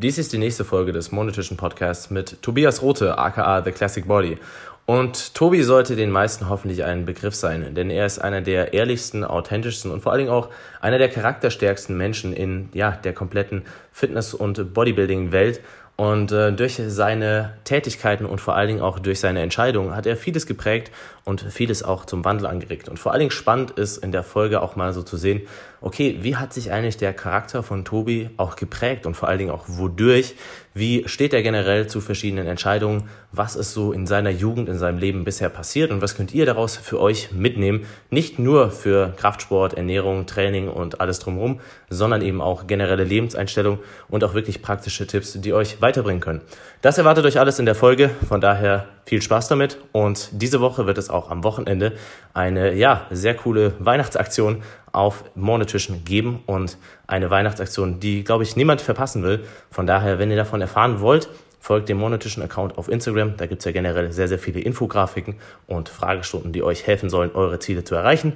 Dies ist die nächste Folge des monetischen Podcasts mit Tobias Rote, aka The Classic Body. Und Tobi sollte den meisten hoffentlich ein Begriff sein, denn er ist einer der ehrlichsten, authentischsten und vor allen Dingen auch einer der charakterstärksten Menschen in ja, der kompletten Fitness- und Bodybuilding-Welt. Und äh, durch seine Tätigkeiten und vor allen Dingen auch durch seine Entscheidungen hat er vieles geprägt und vieles auch zum Wandel angeregt. Und vor allen Dingen spannend ist in der Folge auch mal so zu sehen, okay, wie hat sich eigentlich der Charakter von Tobi auch geprägt und vor allen Dingen auch wodurch? Wie steht er generell zu verschiedenen Entscheidungen? Was ist so in seiner Jugend, in seinem Leben bisher passiert und was könnt ihr daraus für euch mitnehmen? Nicht nur für Kraftsport, Ernährung, Training und alles drumherum, sondern eben auch generelle Lebenseinstellung und auch wirklich praktische Tipps, die euch weiterbringen können. Das erwartet euch alles in der Folge, von daher viel Spaß damit und diese Woche wird es auch am Wochenende eine ja, sehr coole Weihnachtsaktion auf Monetischen geben und eine Weihnachtsaktion, die, glaube ich, niemand verpassen will. Von daher, wenn ihr davon erfahren wollt, folgt dem monetischen Account auf Instagram. Da gibt es ja generell sehr, sehr viele Infografiken und Fragestunden, die euch helfen sollen, eure Ziele zu erreichen.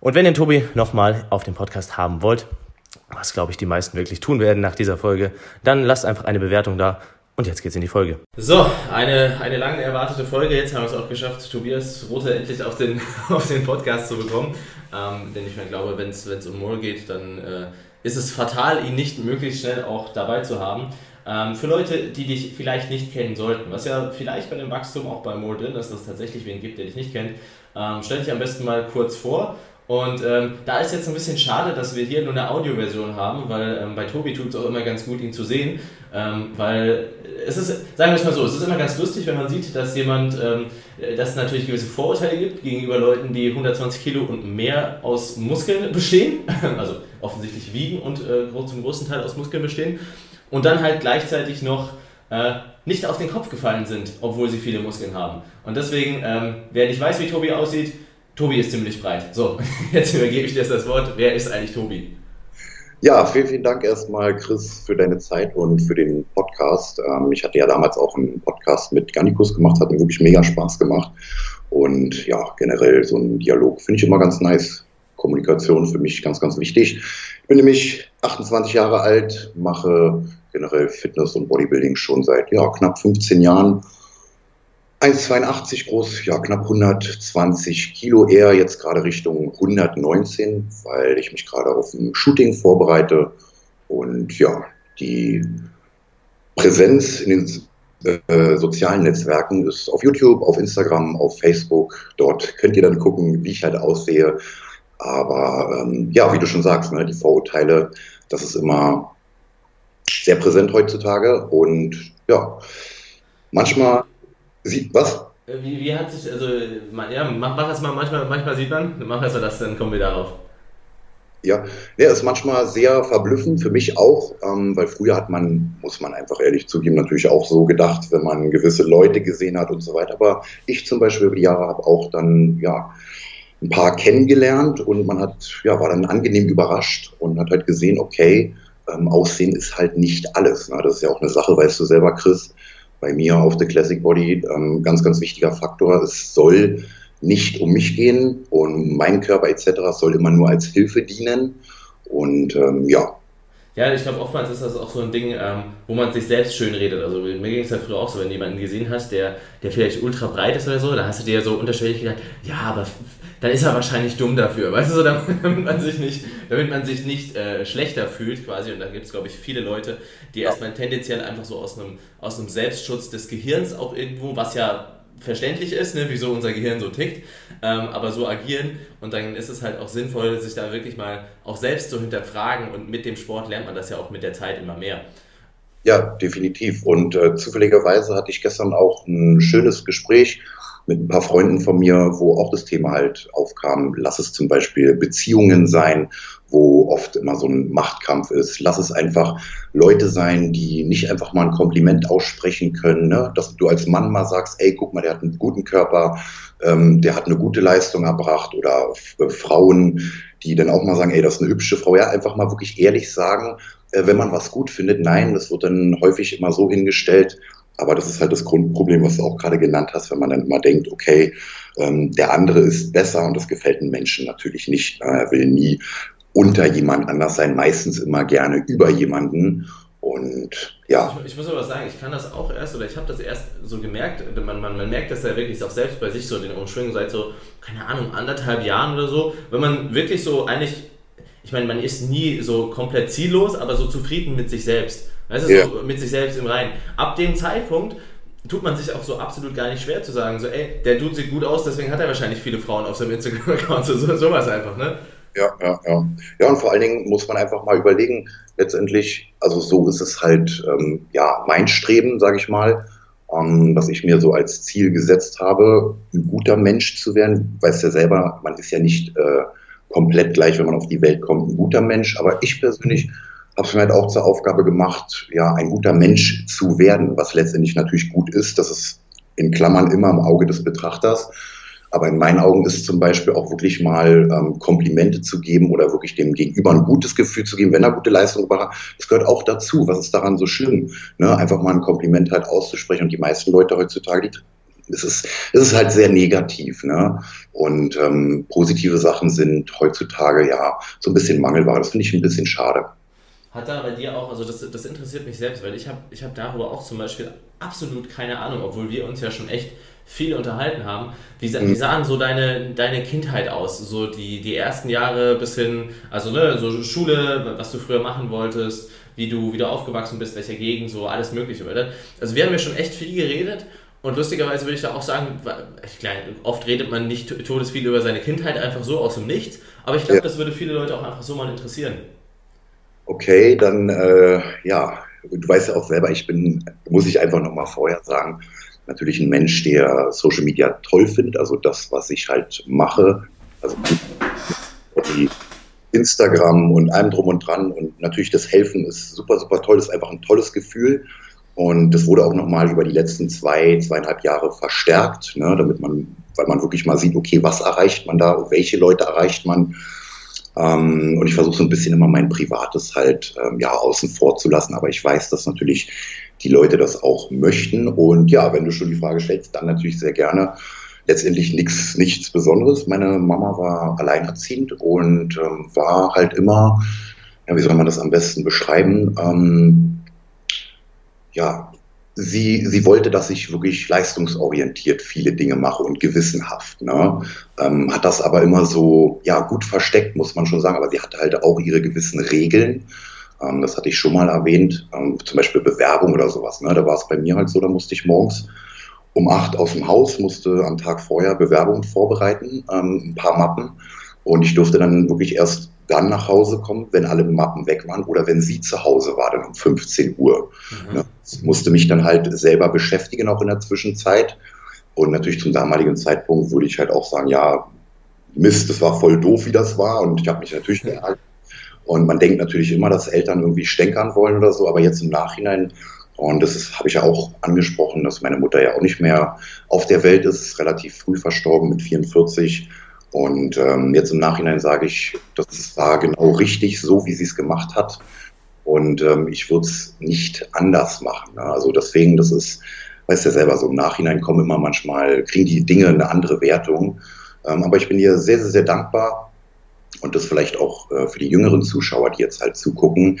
Und wenn ihr Tobi nochmal auf dem Podcast haben wollt, was glaube ich die meisten wirklich tun werden nach dieser Folge, dann lasst einfach eine Bewertung da. Und jetzt geht's in die Folge. So, eine, eine lange erwartete Folge. Jetzt haben wir es auch geschafft, Tobias Rote endlich auf den, auf den Podcast zu bekommen. Ähm, denn ich mir glaube, wenn es um Moore geht, dann äh, ist es fatal, ihn nicht möglichst schnell auch dabei zu haben. Ähm, für Leute, die dich vielleicht nicht kennen sollten, was ja vielleicht bei dem Wachstum auch bei Moore drin ist, dass es tatsächlich wen gibt, der dich nicht kennt, ähm, stell dich am besten mal kurz vor. Und ähm, da ist jetzt ein bisschen schade, dass wir hier nur eine Audioversion haben, weil ähm, bei Tobi tut es auch immer ganz gut, ihn zu sehen. Ähm, weil es ist, sagen wir es mal so, es ist immer ganz lustig, wenn man sieht, dass jemand, ähm, dass es natürlich gewisse Vorurteile gibt gegenüber Leuten, die 120 Kilo und mehr aus Muskeln bestehen, also offensichtlich wiegen und äh, zum großen Teil aus Muskeln bestehen, und dann halt gleichzeitig noch äh, nicht auf den Kopf gefallen sind, obwohl sie viele Muskeln haben. Und deswegen, ähm, wer nicht weiß, wie Tobi aussieht, Tobi ist ziemlich breit. So, jetzt übergebe ich dir das Wort. Wer ist eigentlich Tobi? Ja, vielen, vielen Dank erstmal, Chris, für deine Zeit und für den Podcast. Ähm, ich hatte ja damals auch einen Podcast mit Gannikus gemacht, hat mir wirklich mega Spaß gemacht. Und ja, generell so ein Dialog finde ich immer ganz nice. Kommunikation für mich ganz, ganz wichtig. Ich bin nämlich 28 Jahre alt, mache generell Fitness und Bodybuilding schon seit ja, knapp 15 Jahren 1,82 groß, ja knapp 120 Kilo eher, jetzt gerade Richtung 119, weil ich mich gerade auf ein Shooting vorbereite. Und ja, die Präsenz in den äh, sozialen Netzwerken ist auf YouTube, auf Instagram, auf Facebook. Dort könnt ihr dann gucken, wie ich halt aussehe. Aber ähm, ja, wie du schon sagst, ne, die Vorurteile, das ist immer sehr präsent heutzutage. Und ja, manchmal Sieht was? Äh, wie, wie hat sich, also, ja, mach, mach das mal, manchmal, manchmal sieht man, mach erst mal das, dann kommen wir darauf. Ja, ja, ist manchmal sehr verblüffend, für mich auch, ähm, weil früher hat man, muss man einfach ehrlich zugeben, natürlich auch so gedacht, wenn man gewisse Leute gesehen hat und so weiter. Aber ich zum Beispiel über die Jahre habe auch dann, ja, ein paar kennengelernt und man hat, ja, war dann angenehm überrascht und hat halt gesehen, okay, ähm, Aussehen ist halt nicht alles. Ne? Das ist ja auch eine Sache, weißt du selber, Chris, bei mir auf der Classic Body ähm, ganz, ganz wichtiger Faktor. Es soll nicht um mich gehen und mein Körper etc. soll immer nur als Hilfe dienen. Und ähm, ja. Ja, ich glaube, oftmals ist das auch so ein Ding, ähm, wo man sich selbst schön redet. Also mir ging es ja früher auch so, wenn du jemanden gesehen hast, der, der vielleicht ultra breit ist oder so, da hast du dir so unterschwellig gedacht, ja, aber dann ist er wahrscheinlich dumm dafür, weißt du, so, damit man sich nicht, damit man sich nicht äh, schlechter fühlt quasi. Und da gibt es, glaube ich, viele Leute, die ja. erstmal tendenziell einfach so aus einem, aus einem Selbstschutz des Gehirns auch irgendwo, was ja verständlich ist, ne, wieso unser Gehirn so tickt, ähm, aber so agieren und dann ist es halt auch sinnvoll, sich da wirklich mal auch selbst zu hinterfragen und mit dem Sport lernt man das ja auch mit der Zeit immer mehr. Ja, definitiv. Und äh, zufälligerweise hatte ich gestern auch ein schönes Gespräch mit ein paar Freunden von mir, wo auch das Thema halt aufkam. Lass es zum Beispiel Beziehungen sein, wo oft immer so ein Machtkampf ist. Lass es einfach Leute sein, die nicht einfach mal ein Kompliment aussprechen können. Ne? Dass du als Mann mal sagst, ey, guck mal, der hat einen guten Körper, ähm, der hat eine gute Leistung erbracht. Oder äh, Frauen, die dann auch mal sagen, ey, das ist eine hübsche Frau. Ja, einfach mal wirklich ehrlich sagen, äh, wenn man was gut findet. Nein, das wird dann häufig immer so hingestellt, aber das ist halt das Grundproblem, was du auch gerade genannt hast, wenn man dann immer denkt, okay, ähm, der andere ist besser und das gefällt einem Menschen natürlich nicht. Er will nie unter jemand anders sein, meistens immer gerne über jemanden. Und ja. Ich, ich, muss aber sagen, ich kann das auch erst, oder ich habe das erst so gemerkt, man, man, man merkt das ja wirklich auch selbst bei sich so, den Umschwingen seit so, keine Ahnung, anderthalb Jahren oder so, wenn man wirklich so eigentlich, ich meine, man ist nie so komplett ziellos, aber so zufrieden mit sich selbst. Weißt du, ja. so mit sich selbst im Reinen. Ab dem Zeitpunkt tut man sich auch so absolut gar nicht schwer zu sagen, so, ey, der Dude sieht gut aus, deswegen hat er wahrscheinlich viele Frauen auf seinem Instagram-Account, so, so, sowas einfach, ne? Ja, ja, ja. Ja, und vor allen Dingen muss man einfach mal überlegen, letztendlich, also so ist es halt, ähm, ja, mein Streben, sage ich mal, ähm, was ich mir so als Ziel gesetzt habe, ein guter Mensch zu werden. Weißt ja selber, man ist ja nicht äh, komplett gleich, wenn man auf die Welt kommt, ein guter Mensch, aber ich persönlich habe es mir halt auch zur Aufgabe gemacht, ja, ein guter Mensch zu werden, was letztendlich natürlich gut ist. Das ist in Klammern immer im Auge des Betrachters. Aber in meinen Augen ist zum Beispiel auch wirklich mal ähm, Komplimente zu geben oder wirklich dem Gegenüber ein gutes Gefühl zu geben, wenn er gute Leistung hat. Das gehört auch dazu. Was ist daran so schlimm? Ne? Einfach mal ein Kompliment halt auszusprechen. Und die meisten Leute heutzutage, die, es, ist, es ist halt sehr negativ. Ne? Und ähm, positive Sachen sind heutzutage ja so ein bisschen Mangelware. Das finde ich ein bisschen schade. Hat da bei dir auch, also das, das interessiert mich selbst, weil ich habe ich hab darüber auch zum Beispiel absolut keine Ahnung, obwohl wir uns ja schon echt viel unterhalten haben. Wie, wie mhm. sahen so deine, deine Kindheit aus? So die, die ersten Jahre bis hin, also ne, so Schule, was du früher machen wolltest, wie du, wie du aufgewachsen bist, welcher Gegend, so alles Mögliche, oder? Also wir haben ja schon echt viel geredet und lustigerweise würde ich da auch sagen, glaube, oft redet man nicht todesviel über seine Kindheit einfach so aus dem Nichts, aber ich glaube, ja. das würde viele Leute auch einfach so mal interessieren. Okay, dann äh, ja, du weißt ja auch selber, ich bin, muss ich einfach nochmal vorher sagen, natürlich ein Mensch, der Social Media toll findet, also das, was ich halt mache, also Instagram und allem drum und dran. Und natürlich das Helfen ist super, super toll, das ist einfach ein tolles Gefühl. Und das wurde auch nochmal über die letzten zwei, zweieinhalb Jahre verstärkt, ne, damit man, weil man wirklich mal sieht, okay, was erreicht man da, welche Leute erreicht man und ich versuche so ein bisschen immer mein Privates halt ähm, ja außen vor zu lassen, aber ich weiß, dass natürlich die Leute das auch möchten. Und ja, wenn du schon die Frage stellst, dann natürlich sehr gerne. Letztendlich nichts, nichts Besonderes. Meine Mama war alleinerziehend und ähm, war halt immer, ja, wie soll man das am besten beschreiben? Ähm, ja, sie, sie wollte, dass ich wirklich leistungsorientiert viele Dinge mache und gewissenhaft. Ne? Ähm, hat das aber immer so, ja, gut versteckt, muss man schon sagen, aber sie hatte halt auch ihre gewissen Regeln. Ähm, das hatte ich schon mal erwähnt, ähm, zum Beispiel Bewerbung oder sowas. Ne? Da war es bei mir halt so, da musste ich morgens um acht aus dem Haus, musste am Tag vorher Bewerbungen vorbereiten, ähm, ein paar Mappen. Und ich durfte dann wirklich erst dann nach Hause kommen, wenn alle Mappen weg waren oder wenn sie zu Hause war, dann um 15 Uhr. Mhm. Ich musste mich dann halt selber beschäftigen, auch in der Zwischenzeit. Und natürlich zum damaligen Zeitpunkt würde ich halt auch sagen, ja, Mist, das war voll doof, wie das war. Und ich habe mich natürlich geärgert. Und man denkt natürlich immer, dass Eltern irgendwie stänkern wollen oder so, aber jetzt im Nachhinein, und das habe ich ja auch angesprochen, dass meine Mutter ja auch nicht mehr auf der Welt ist, relativ früh verstorben mit 44. Und ähm, jetzt im Nachhinein sage ich, das war genau richtig, so wie sie es gemacht hat. Und ähm, ich würde es nicht anders machen. Ne? Also deswegen, das ist, weißt ja selber, so im Nachhinein kommen immer manchmal, kriegen die Dinge eine andere Wertung. Ähm, aber ich bin ihr sehr, sehr, sehr dankbar, und das vielleicht auch äh, für die jüngeren Zuschauer, die jetzt halt zugucken.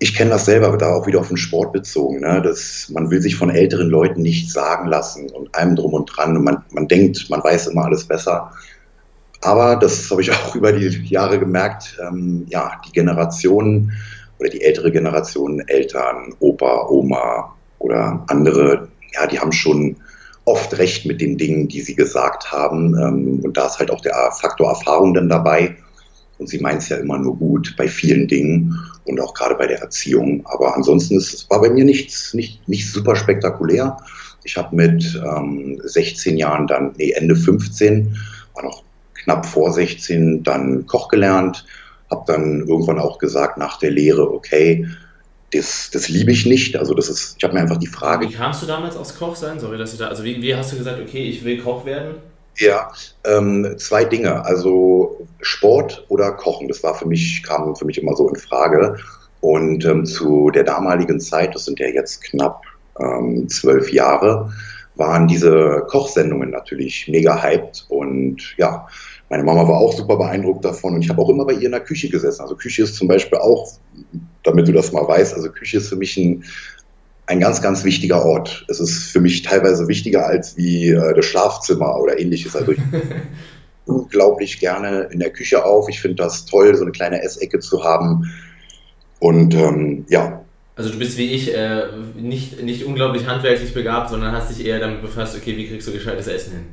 Ich kenne das selber, da auch wieder auf den Sport bezogen. Ne? Das, man will sich von älteren Leuten nicht sagen lassen und allem drum und dran. Und man, man denkt, man weiß immer alles besser. Aber das habe ich auch über die Jahre gemerkt, ähm, ja, die Generationen oder die ältere Generation, Eltern, Opa, Oma oder andere, ja, die haben schon oft recht mit den Dingen, die sie gesagt haben. Ähm, und da ist halt auch der Faktor Erfahrung dann dabei. Und sie meint es ja immer nur gut bei vielen Dingen und auch gerade bei der Erziehung. Aber ansonsten ist es war bei mir nichts, nicht, nicht super spektakulär. Ich habe mit ähm, 16 Jahren dann, nee, Ende 15, war noch knapp vor 16, dann Koch gelernt, habe dann irgendwann auch gesagt nach der Lehre, okay, das, das liebe ich nicht. Also das ist, ich habe mir einfach die Frage. Wie kamst du damals aufs Koch sein? Sorry, dass ich da. Also wie, wie hast du gesagt, okay, ich will Koch werden? Ja, ähm, zwei Dinge. Also Sport oder Kochen. Das war für mich, kam für mich immer so in Frage. Und ähm, zu der damaligen Zeit, das sind ja jetzt knapp ähm, zwölf Jahre, waren diese Kochsendungen natürlich mega hyped. Und ja, meine Mama war auch super beeindruckt davon und ich habe auch immer bei ihr in der Küche gesessen. Also Küche ist zum Beispiel auch, damit du das mal weißt, also Küche ist für mich ein, ein ganz, ganz wichtiger Ort. Es ist für mich teilweise wichtiger als wie äh, das Schlafzimmer oder ähnliches. Also ich unglaublich gerne in der Küche auf. Ich finde das toll, so eine kleine Essecke zu haben. Und ähm, ja. Also du bist wie ich äh, nicht, nicht unglaublich handwerklich begabt, sondern hast dich eher damit befasst, okay, wie kriegst du gescheites Essen hin?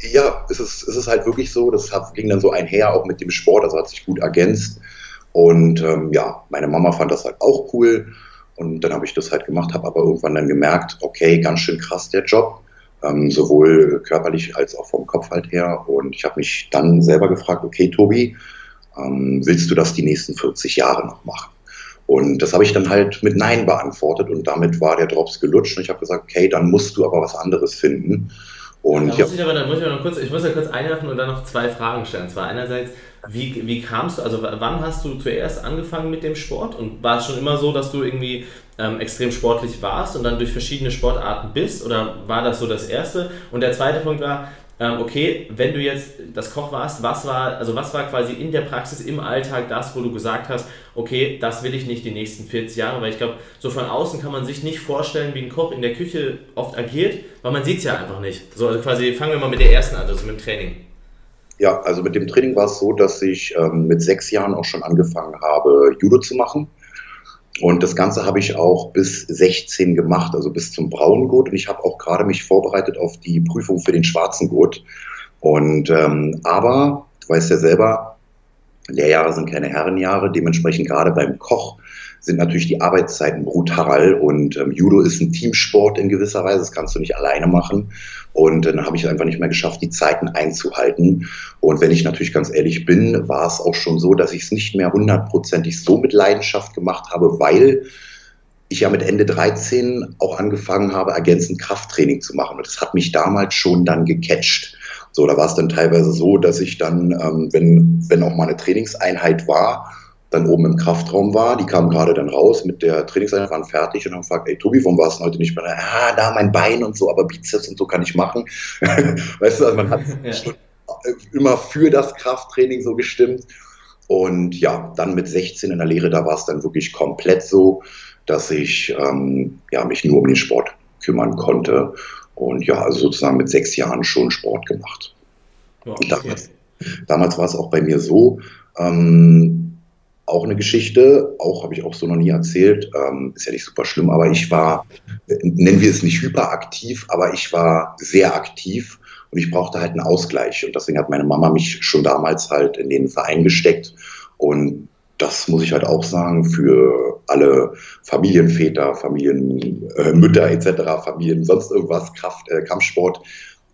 Ja, es ist, es ist halt wirklich so, das ging dann so einher, auch mit dem Sport, also hat sich gut ergänzt. Und ähm, ja, meine Mama fand das halt auch cool. Und dann habe ich das halt gemacht, habe aber irgendwann dann gemerkt, okay, ganz schön krass der Job, ähm, sowohl körperlich als auch vom Kopf halt her. Und ich habe mich dann selber gefragt, okay, Tobi, ähm, willst du das die nächsten 40 Jahre noch machen? Und das habe ich dann halt mit Nein beantwortet und damit war der Drops gelutscht und ich habe gesagt, okay, dann musst du aber was anderes finden. Und da muss ich aber, dann muss ich noch kurz, ich muss ja kurz einwerfen und dann noch zwei Fragen stellen. Und zwar einerseits, wie, wie kamst du, also wann hast du zuerst angefangen mit dem Sport? Und war es schon immer so, dass du irgendwie ähm, extrem sportlich warst und dann durch verschiedene Sportarten bist? Oder war das so das Erste? Und der zweite Punkt war, okay, wenn du jetzt das Koch warst, was war, also was war quasi in der Praxis, im Alltag das, wo du gesagt hast, okay, das will ich nicht die nächsten 40 Jahre, weil ich glaube, so von außen kann man sich nicht vorstellen, wie ein Koch in der Küche oft agiert, weil man sieht es ja einfach nicht. So, also quasi fangen wir mal mit der ersten an, also mit dem Training. Ja, also mit dem Training war es so, dass ich ähm, mit sechs Jahren auch schon angefangen habe, Judo zu machen. Und das Ganze habe ich auch bis 16 gemacht, also bis zum braunen Gurt. Und ich habe auch gerade mich vorbereitet auf die Prüfung für den schwarzen Gurt. Und ähm, aber, du weißt ja selber, Lehrjahre sind keine Herrenjahre. Dementsprechend gerade beim Koch sind natürlich die Arbeitszeiten brutal und ähm, Judo ist ein Teamsport in gewisser Weise, das kannst du nicht alleine machen. Und dann habe ich einfach nicht mehr geschafft, die Zeiten einzuhalten. Und wenn ich natürlich ganz ehrlich bin, war es auch schon so, dass ich es nicht mehr hundertprozentig so mit Leidenschaft gemacht habe, weil ich ja mit Ende 13 auch angefangen habe, ergänzend Krafttraining zu machen. Und das hat mich damals schon dann gecatcht. So, da war es dann teilweise so, dass ich dann, ähm, wenn, wenn auch mal eine Trainingseinheit war, dann oben im Kraftraum war. Die kamen gerade dann raus mit der Trainingseinheit, waren fertig und haben gefragt, ey Tobi, warum warst du heute nicht mehr? Ah, da mein Bein und so, aber Bizeps und so kann ich machen. weißt du, also man hat ja. schon immer für das Krafttraining so gestimmt. Und ja, dann mit 16 in der Lehre, da war es dann wirklich komplett so, dass ich ähm, ja, mich nur um den Sport kümmern konnte. Und ja, also sozusagen mit sechs Jahren schon Sport gemacht. Okay. damals, damals war es auch bei mir so, ähm, auch eine Geschichte, auch habe ich auch so noch nie erzählt, ähm, ist ja nicht super schlimm, aber ich war, nennen wir es nicht hyperaktiv, aber ich war sehr aktiv und ich brauchte halt einen Ausgleich und deswegen hat meine Mama mich schon damals halt in den Verein gesteckt und das muss ich halt auch sagen für alle Familienväter, Familienmütter äh, etc., Familien, sonst irgendwas, Kraft, äh, Kampfsport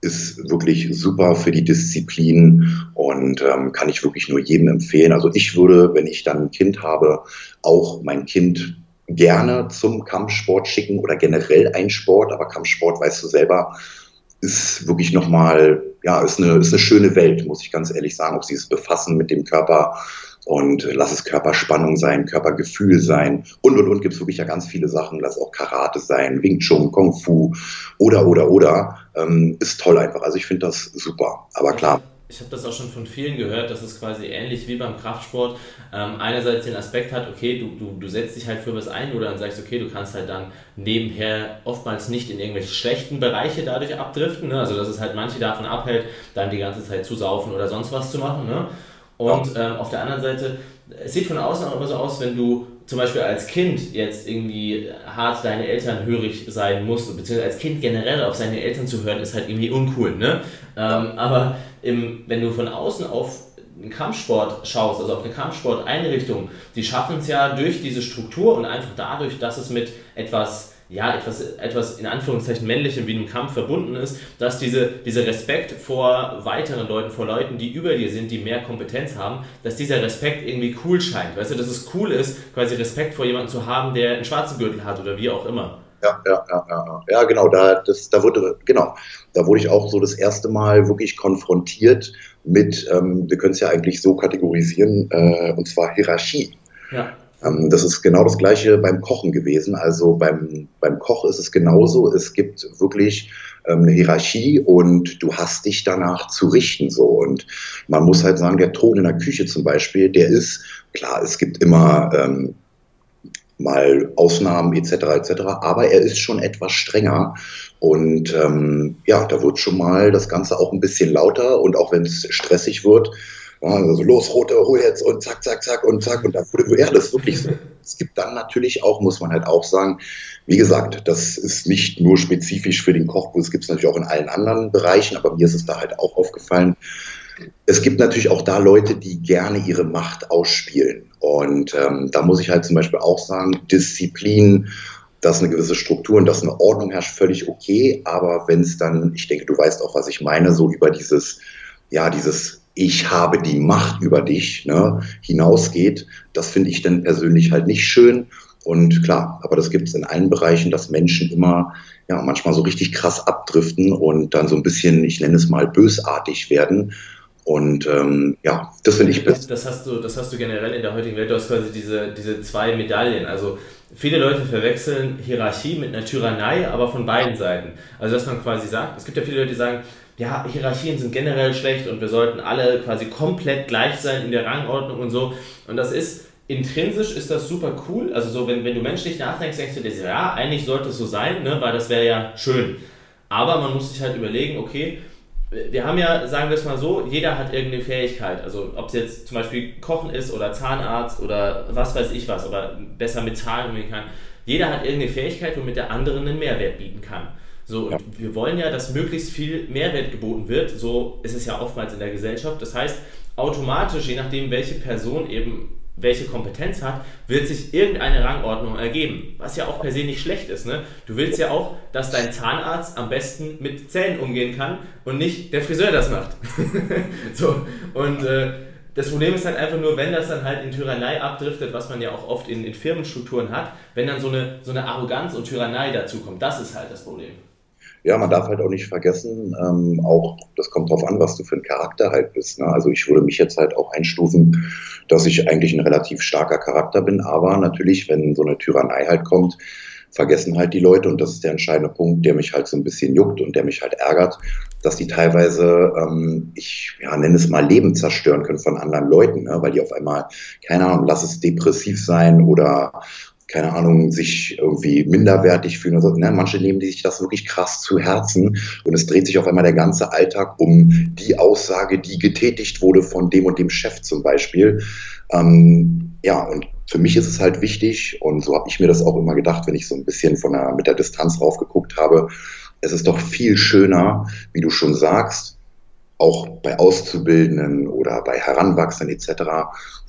ist wirklich super für die Disziplin und ähm, kann ich wirklich nur jedem empfehlen. Also ich würde, wenn ich dann ein Kind habe, auch mein Kind gerne zum Kampfsport schicken oder generell ein Sport, aber Kampfsport, weißt du selber, ist wirklich nochmal, ja, ist eine, ist eine schöne Welt, muss ich ganz ehrlich sagen. Auch dieses Befassen mit dem Körper und lass es Körperspannung sein, Körpergefühl sein und und und gibt es wirklich ja ganz viele Sachen, lass auch Karate sein, Wing Chun, Kung Fu oder oder oder ähm, ist toll einfach. Also ich finde das super, aber klar. Ich habe das auch schon von vielen gehört, dass es quasi ähnlich wie beim Kraftsport ähm, einerseits den Aspekt hat, okay, du, du, du setzt dich halt für was ein oder dann sagst, okay, du kannst halt dann nebenher oftmals nicht in irgendwelche schlechten Bereiche dadurch abdriften. Ne? Also dass es halt manche davon abhält, dann die ganze Zeit zu saufen oder sonst was zu machen. Ne? Und ähm, auf der anderen Seite, es sieht von außen auch immer so aus, wenn du zum Beispiel als Kind jetzt irgendwie hart deine Eltern hörig sein musst, beziehungsweise als Kind generell auf seine Eltern zu hören, ist halt irgendwie uncool, ne? Ähm, aber im, wenn du von außen auf einen Kampfsport schaust, also auf eine Kampfsporteinrichtung, die schaffen es ja durch diese Struktur und einfach dadurch, dass es mit etwas ja, etwas, etwas in Anführungszeichen männlichem wie einem Kampf verbunden ist, dass diese, dieser Respekt vor weiteren Leuten, vor Leuten, die über dir sind, die mehr Kompetenz haben, dass dieser Respekt irgendwie cool scheint. Weißt du, dass es cool ist, quasi Respekt vor jemandem zu haben, der einen schwarzen Gürtel hat oder wie auch immer. Ja, ja, ja, ja, ja, genau, da, das, da wurde, genau, da wurde ich auch so das erste Mal wirklich konfrontiert mit, ähm, wir können es ja eigentlich so kategorisieren, äh, und zwar Hierarchie. Ja. Ähm, das ist genau das Gleiche beim Kochen gewesen. Also beim, beim Koch ist es genauso. Es gibt wirklich ähm, eine Hierarchie und du hast dich danach zu richten so. Und man muss halt sagen, der Ton in der Küche zum Beispiel, der ist, klar, es gibt immer ähm, mal Ausnahmen etc. etc. Aber er ist schon etwas strenger und ähm, ja, da wird schon mal das Ganze auch ein bisschen lauter und auch wenn es stressig wird, also los, rote, hol jetzt und zack, zack, zack und zack. Und da wurde ja, das wirklich so. Es gibt dann natürlich auch, muss man halt auch sagen, wie gesagt, das ist nicht nur spezifisch für den Kochbuch, es gibt es natürlich auch in allen anderen Bereichen, aber mir ist es da halt auch aufgefallen. Es gibt natürlich auch da Leute, die gerne ihre Macht ausspielen. Und ähm, da muss ich halt zum Beispiel auch sagen, Disziplin, dass eine gewisse Struktur und dass eine Ordnung herrscht, völlig okay. Aber wenn es dann, ich denke, du weißt auch, was ich meine, so über dieses, ja, dieses ich habe die Macht über dich ne, hinausgeht, das finde ich dann persönlich halt nicht schön. Und klar, aber das gibt es in allen Bereichen, dass Menschen immer, ja, manchmal so richtig krass abdriften und dann so ein bisschen, ich nenne es mal, bösartig werden. Und ähm, ja, das finde ich das, das hast du, Das hast du generell in der heutigen Welt. Du hast quasi diese, diese zwei Medaillen. Also viele Leute verwechseln Hierarchie mit einer Tyrannei, aber von beiden Seiten. Also dass man quasi sagt, es gibt ja viele Leute, die sagen, ja, Hierarchien sind generell schlecht und wir sollten alle quasi komplett gleich sein in der Rangordnung und so. Und das ist, intrinsisch ist das super cool. Also so, wenn, wenn du menschlich nachdenkst, denkst du dir, ja, eigentlich sollte es so sein, ne, weil das wäre ja schön. Aber man muss sich halt überlegen, okay, wir haben ja, sagen wir es mal so, jeder hat irgendeine Fähigkeit. Also ob es jetzt zum Beispiel Kochen ist oder Zahnarzt oder was weiß ich was oder besser mit Zahlen umgehen kann. Jeder hat irgendeine Fähigkeit, womit der anderen einen Mehrwert bieten kann. So, und wir wollen ja, dass möglichst viel Mehrwert geboten wird. So ist es ja oftmals in der Gesellschaft. Das heißt, automatisch, je nachdem, welche Person eben welche Kompetenz hat, wird sich irgendeine Rangordnung ergeben. Was ja auch per se nicht schlecht ist. Ne? Du willst ja auch, dass dein Zahnarzt am besten mit Zähnen umgehen kann und nicht der Friseur das macht. so, und äh, das Problem ist halt einfach nur, wenn das dann halt in Tyrannei abdriftet, was man ja auch oft in, in Firmenstrukturen hat, wenn dann so eine, so eine Arroganz und Tyrannei dazukommt. Das ist halt das Problem ja, man darf halt auch nicht vergessen, ähm, auch das kommt drauf an, was du für ein Charakter halt bist. Ne? Also ich würde mich jetzt halt auch einstufen, dass ich eigentlich ein relativ starker Charakter bin, aber natürlich, wenn so eine Tyrannei halt kommt, vergessen halt die Leute, und das ist der entscheidende Punkt, der mich halt so ein bisschen juckt und der mich halt ärgert, dass die teilweise, ähm, ich ja, nenne es mal Leben zerstören können von anderen Leuten, ne? weil die auf einmal, keine Ahnung, lass es depressiv sein oder keine Ahnung, sich irgendwie minderwertig fühlen. Oder so. Ne? Manche nehmen sich das wirklich krass zu Herzen und es dreht sich auf einmal der ganze Alltag um die Aussage, die getätigt wurde von dem und dem Chef zum Beispiel. Ähm, ja, und für mich ist es halt wichtig, und so habe ich mir das auch immer gedacht, wenn ich so ein bisschen von der, mit der Distanz raufgeguckt habe, es ist doch viel schöner, wie du schon sagst, auch bei Auszubildenden oder bei Heranwachsenden etc.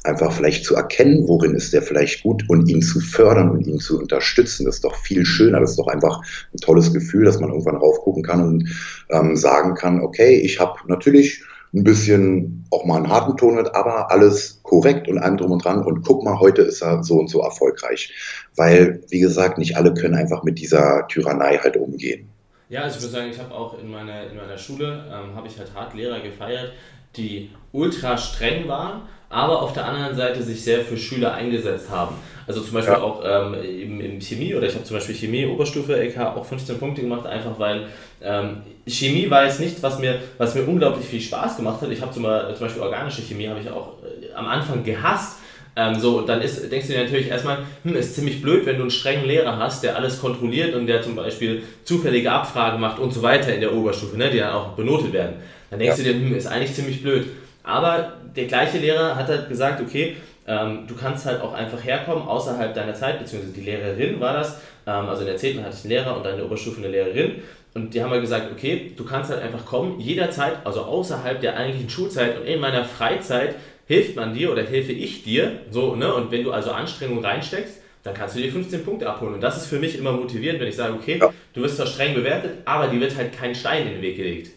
einfach vielleicht zu erkennen, worin ist der vielleicht gut und ihn zu fördern und ihn zu unterstützen. Das ist doch viel schöner. Das ist doch einfach ein tolles Gefühl, dass man irgendwann raufgucken kann und ähm, sagen kann, okay, ich habe natürlich ein bisschen auch mal einen harten Ton mit, aber alles korrekt und allem drum und dran. Und guck mal, heute ist er so und so erfolgreich. Weil, wie gesagt, nicht alle können einfach mit dieser Tyrannei halt umgehen. Ja, also ich würde sagen, ich habe auch in meiner, in meiner Schule, ähm, habe ich halt hart Lehrer gefeiert, die ultra streng waren, aber auf der anderen Seite sich sehr für Schüler eingesetzt haben. Also zum Beispiel ja. auch ähm, im, im Chemie oder ich habe zum Beispiel Chemie Oberstufe LK auch 15 Punkte gemacht, einfach weil ähm, Chemie war jetzt nicht, was mir, was mir unglaublich viel Spaß gemacht hat. Ich habe zum, zum Beispiel organische Chemie habe ich auch äh, am Anfang gehasst, ähm, so, dann ist, denkst du dir natürlich erstmal, hm, ist ziemlich blöd, wenn du einen strengen Lehrer hast, der alles kontrolliert und der zum Beispiel zufällige Abfragen macht und so weiter in der Oberstufe, ne, die dann auch benotet werden. Dann denkst ja. du dir, hm, ist eigentlich ziemlich blöd. Aber der gleiche Lehrer hat halt gesagt, okay, ähm, du kannst halt auch einfach herkommen außerhalb deiner Zeit, beziehungsweise die Lehrerin war das. Ähm, also in der 10. hatte ich einen Lehrer und dann in der Oberstufe eine Lehrerin. Und die haben halt gesagt, okay, du kannst halt einfach kommen, jederzeit, also außerhalb der eigentlichen Schulzeit und in meiner Freizeit hilft man dir oder helfe ich dir. So, ne? Und wenn du also Anstrengung reinsteckst, dann kannst du dir 15 Punkte abholen. Und das ist für mich immer motivierend, wenn ich sage, okay, ja. du wirst zwar streng bewertet, aber dir wird halt kein Stein in den Weg gelegt.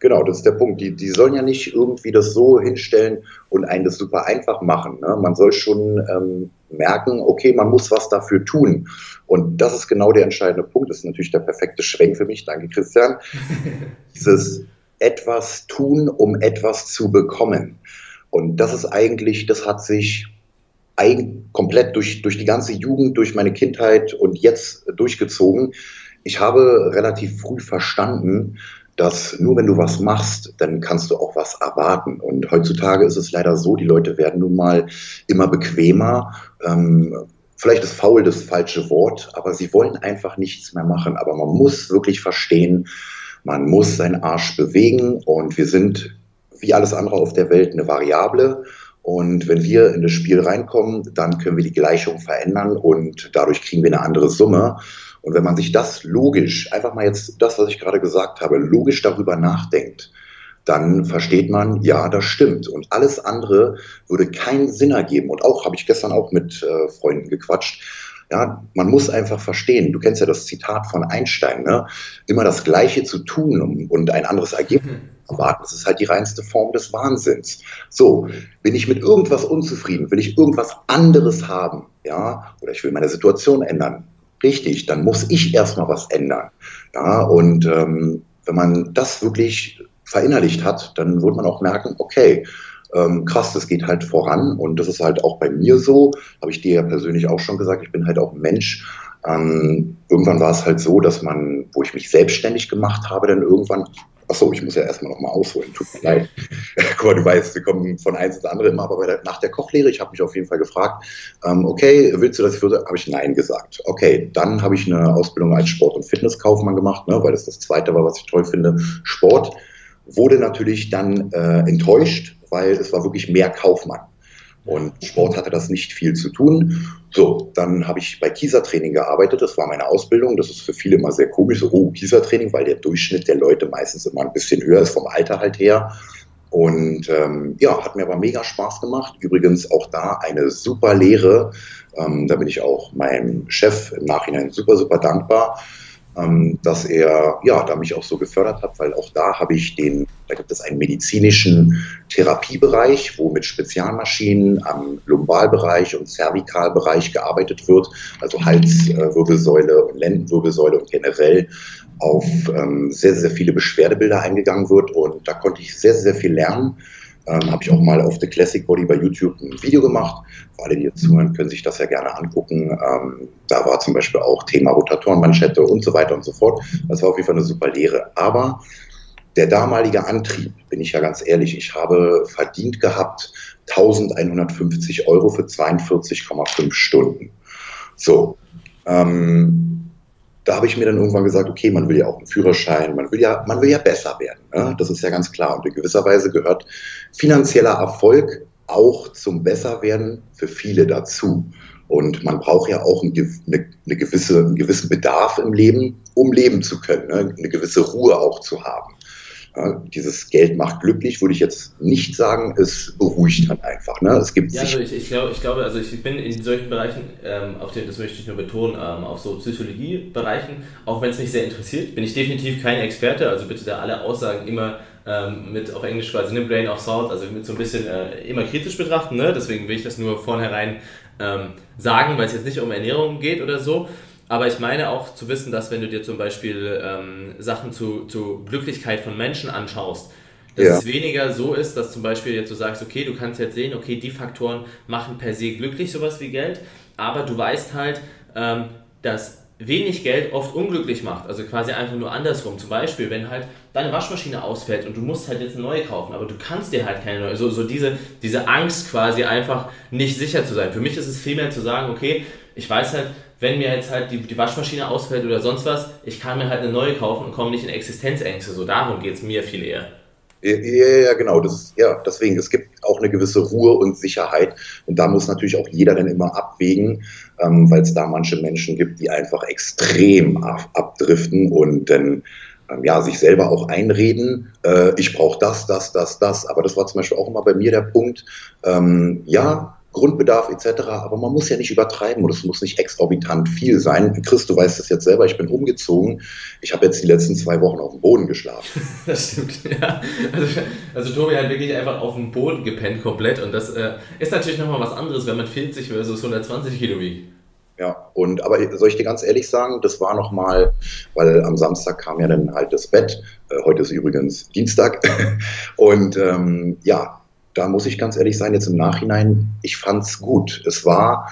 Genau, das ist der Punkt. Die, die sollen ja nicht irgendwie das so hinstellen und einen das super einfach machen. Ne? Man soll schon ähm, merken, okay, man muss was dafür tun. Und das ist genau der entscheidende Punkt. Das ist natürlich der perfekte Schwenk für mich. Danke, Christian. Dieses etwas tun, um etwas zu bekommen. Und das ist eigentlich, das hat sich komplett durch, durch die ganze Jugend, durch meine Kindheit und jetzt durchgezogen. ich habe relativ früh verstanden, dass nur wenn du was machst, dann kannst du auch was erwarten. Und heutzutage ist es leider so, die Leute werden nun mal immer bequemer. Ähm, vielleicht ist faul das falsche Wort, aber sie wollen einfach nichts mehr machen. Aber man muss wirklich verstehen, man muss seinen Arsch bewegen und wir sind wie alles andere auf der Welt eine Variable. Und wenn wir in das Spiel reinkommen, dann können wir die Gleichung verändern und dadurch kriegen wir eine andere Summe. Und wenn man sich das logisch, einfach mal jetzt das, was ich gerade gesagt habe, logisch darüber nachdenkt, dann versteht man, ja, das stimmt. Und alles andere würde keinen Sinn ergeben. Und auch, habe ich gestern auch mit äh, Freunden gequatscht, ja, man muss einfach verstehen, du kennst ja das Zitat von Einstein, ne? immer das Gleiche zu tun um, und ein anderes Ergebnis zu erwarten, das ist halt die reinste Form des Wahnsinns. So, bin ich mit irgendwas unzufrieden, will ich irgendwas anderes haben, ja, oder ich will meine Situation ändern, richtig, dann muss ich erstmal was ändern. Ja, und ähm, wenn man das wirklich verinnerlicht hat, dann wird man auch merken, okay, ähm, krass, das geht halt voran und das ist halt auch bei mir so, habe ich dir ja persönlich auch schon gesagt, ich bin halt auch Mensch. Ähm, irgendwann war es halt so, dass man, wo ich mich selbstständig gemacht habe, dann irgendwann Achso, ich muss ja erstmal nochmal ausholen. Tut mir leid. Guck mal, du weißt, wir kommen von eins ins andere immer, aber der, nach der Kochlehre, ich habe mich auf jeden Fall gefragt, ähm, okay, willst du das für Habe ich Nein gesagt. Okay, dann habe ich eine Ausbildung als Sport- und Fitnesskaufmann gemacht, ne, weil das das Zweite war, was ich toll finde. Sport wurde natürlich dann äh, enttäuscht, weil es war wirklich mehr Kaufmann. Und Sport hatte das nicht viel zu tun. So, dann habe ich bei Kiesertraining gearbeitet. Das war meine Ausbildung. Das ist für viele immer sehr komisch. So, oh, Kiesertraining, weil der Durchschnitt der Leute meistens immer ein bisschen höher ist vom Alter halt her. Und ähm, ja, hat mir aber mega Spaß gemacht. Übrigens auch da eine super Lehre. Ähm, da bin ich auch meinem Chef im Nachhinein super, super dankbar ähm, dass er ja, da mich auch so gefördert hat, weil auch da habe ich den, da gibt es einen medizinischen Therapiebereich, wo mit Spezialmaschinen am Lumbalbereich und Zervikalbereich gearbeitet wird, also Halswirbelsäule und Lendenwirbelsäule und generell auf ähm, sehr, sehr viele Beschwerdebilder eingegangen wird. Und da konnte ich sehr, sehr viel lernen ähm, Habe ich auch mal auf The Classic Body bei YouTube ein Video gemacht. Für alle, die jetzt zuhören, können sich das ja gerne angucken. Ähm, da war zum Beispiel auch Thema Rotatorenmanschette und so weiter und so fort. Das war auf jeden Fall eine super Lehre. Aber der damalige Antrieb, bin ich ja ganz ehrlich, ich habe verdient gehabt 1150 Euro für 42,5 Stunden. So, ähm, da habe ich mir dann irgendwann gesagt, okay, man will ja auch einen Führerschein, man will ja, man will ja besser werden. Ne? Das ist ja ganz klar. Und in gewisser Weise gehört finanzieller Erfolg auch zum Besserwerden für viele dazu. Und man braucht ja auch eine, eine gewisse, einen gewissen Bedarf im Leben, um leben zu können, ne? eine gewisse Ruhe auch zu haben. Ja, dieses Geld macht glücklich, würde ich jetzt nicht sagen, es beruhigt dann einfach. Ne? Es gibt ja, also ich, ich, glaube, ich glaube, also ich bin in solchen Bereichen, ähm, auf den, das möchte ich nur betonen, ähm, auf so Psychologie-Bereichen, auch wenn es mich sehr interessiert, bin ich definitiv kein Experte, also bitte da alle Aussagen immer ähm, mit auf Englisch quasi eine Brain of Thought, also mit so ein bisschen äh, immer kritisch betrachten, ne? deswegen will ich das nur vornherein ähm, sagen, weil es jetzt nicht um Ernährung geht oder so. Aber ich meine auch zu wissen, dass wenn du dir zum Beispiel ähm, Sachen zu, zu Glücklichkeit von Menschen anschaust, dass ja. es weniger so ist, dass zum Beispiel jetzt du sagst, okay, du kannst jetzt sehen, okay, die Faktoren machen per se glücklich sowas wie Geld, aber du weißt halt, ähm, dass wenig Geld oft unglücklich macht. Also quasi einfach nur andersrum. Zum Beispiel, wenn halt deine Waschmaschine ausfällt und du musst halt jetzt eine neue kaufen, aber du kannst dir halt keine neue. So, so diese, diese Angst quasi einfach nicht sicher zu sein. Für mich ist es vielmehr zu sagen, okay, ich weiß halt, wenn mir jetzt halt die, die Waschmaschine ausfällt oder sonst was, ich kann mir halt eine neue kaufen und komme nicht in Existenzängste. So darum geht es mir viel eher. Ja, ja, genau. Das, ja, deswegen, es gibt auch eine gewisse Ruhe und Sicherheit. Und da muss natürlich auch jeder dann immer abwägen, ähm, weil es da manche Menschen gibt, die einfach extrem ab, abdriften und dann ja, sich selber auch einreden, äh, ich brauche das, das, das, das. Aber das war zum Beispiel auch immer bei mir der Punkt, ähm, ja, Grundbedarf etc. Aber man muss ja nicht übertreiben und es muss nicht exorbitant viel sein. Chris, du weißt es jetzt selber, ich bin umgezogen. Ich habe jetzt die letzten zwei Wochen auf dem Boden geschlafen. das stimmt, ja. Also, also, Tobi hat wirklich einfach auf dem Boden gepennt komplett und das äh, ist natürlich nochmal was anderes, wenn man 40 versus 120 Kilo wiegt. Ja, und aber soll ich dir ganz ehrlich sagen, das war nochmal, weil am Samstag kam ja dann halt das Bett. Äh, heute ist übrigens Dienstag. Und ähm, ja, da muss ich ganz ehrlich sein, jetzt im Nachhinein, ich fand es gut. Es war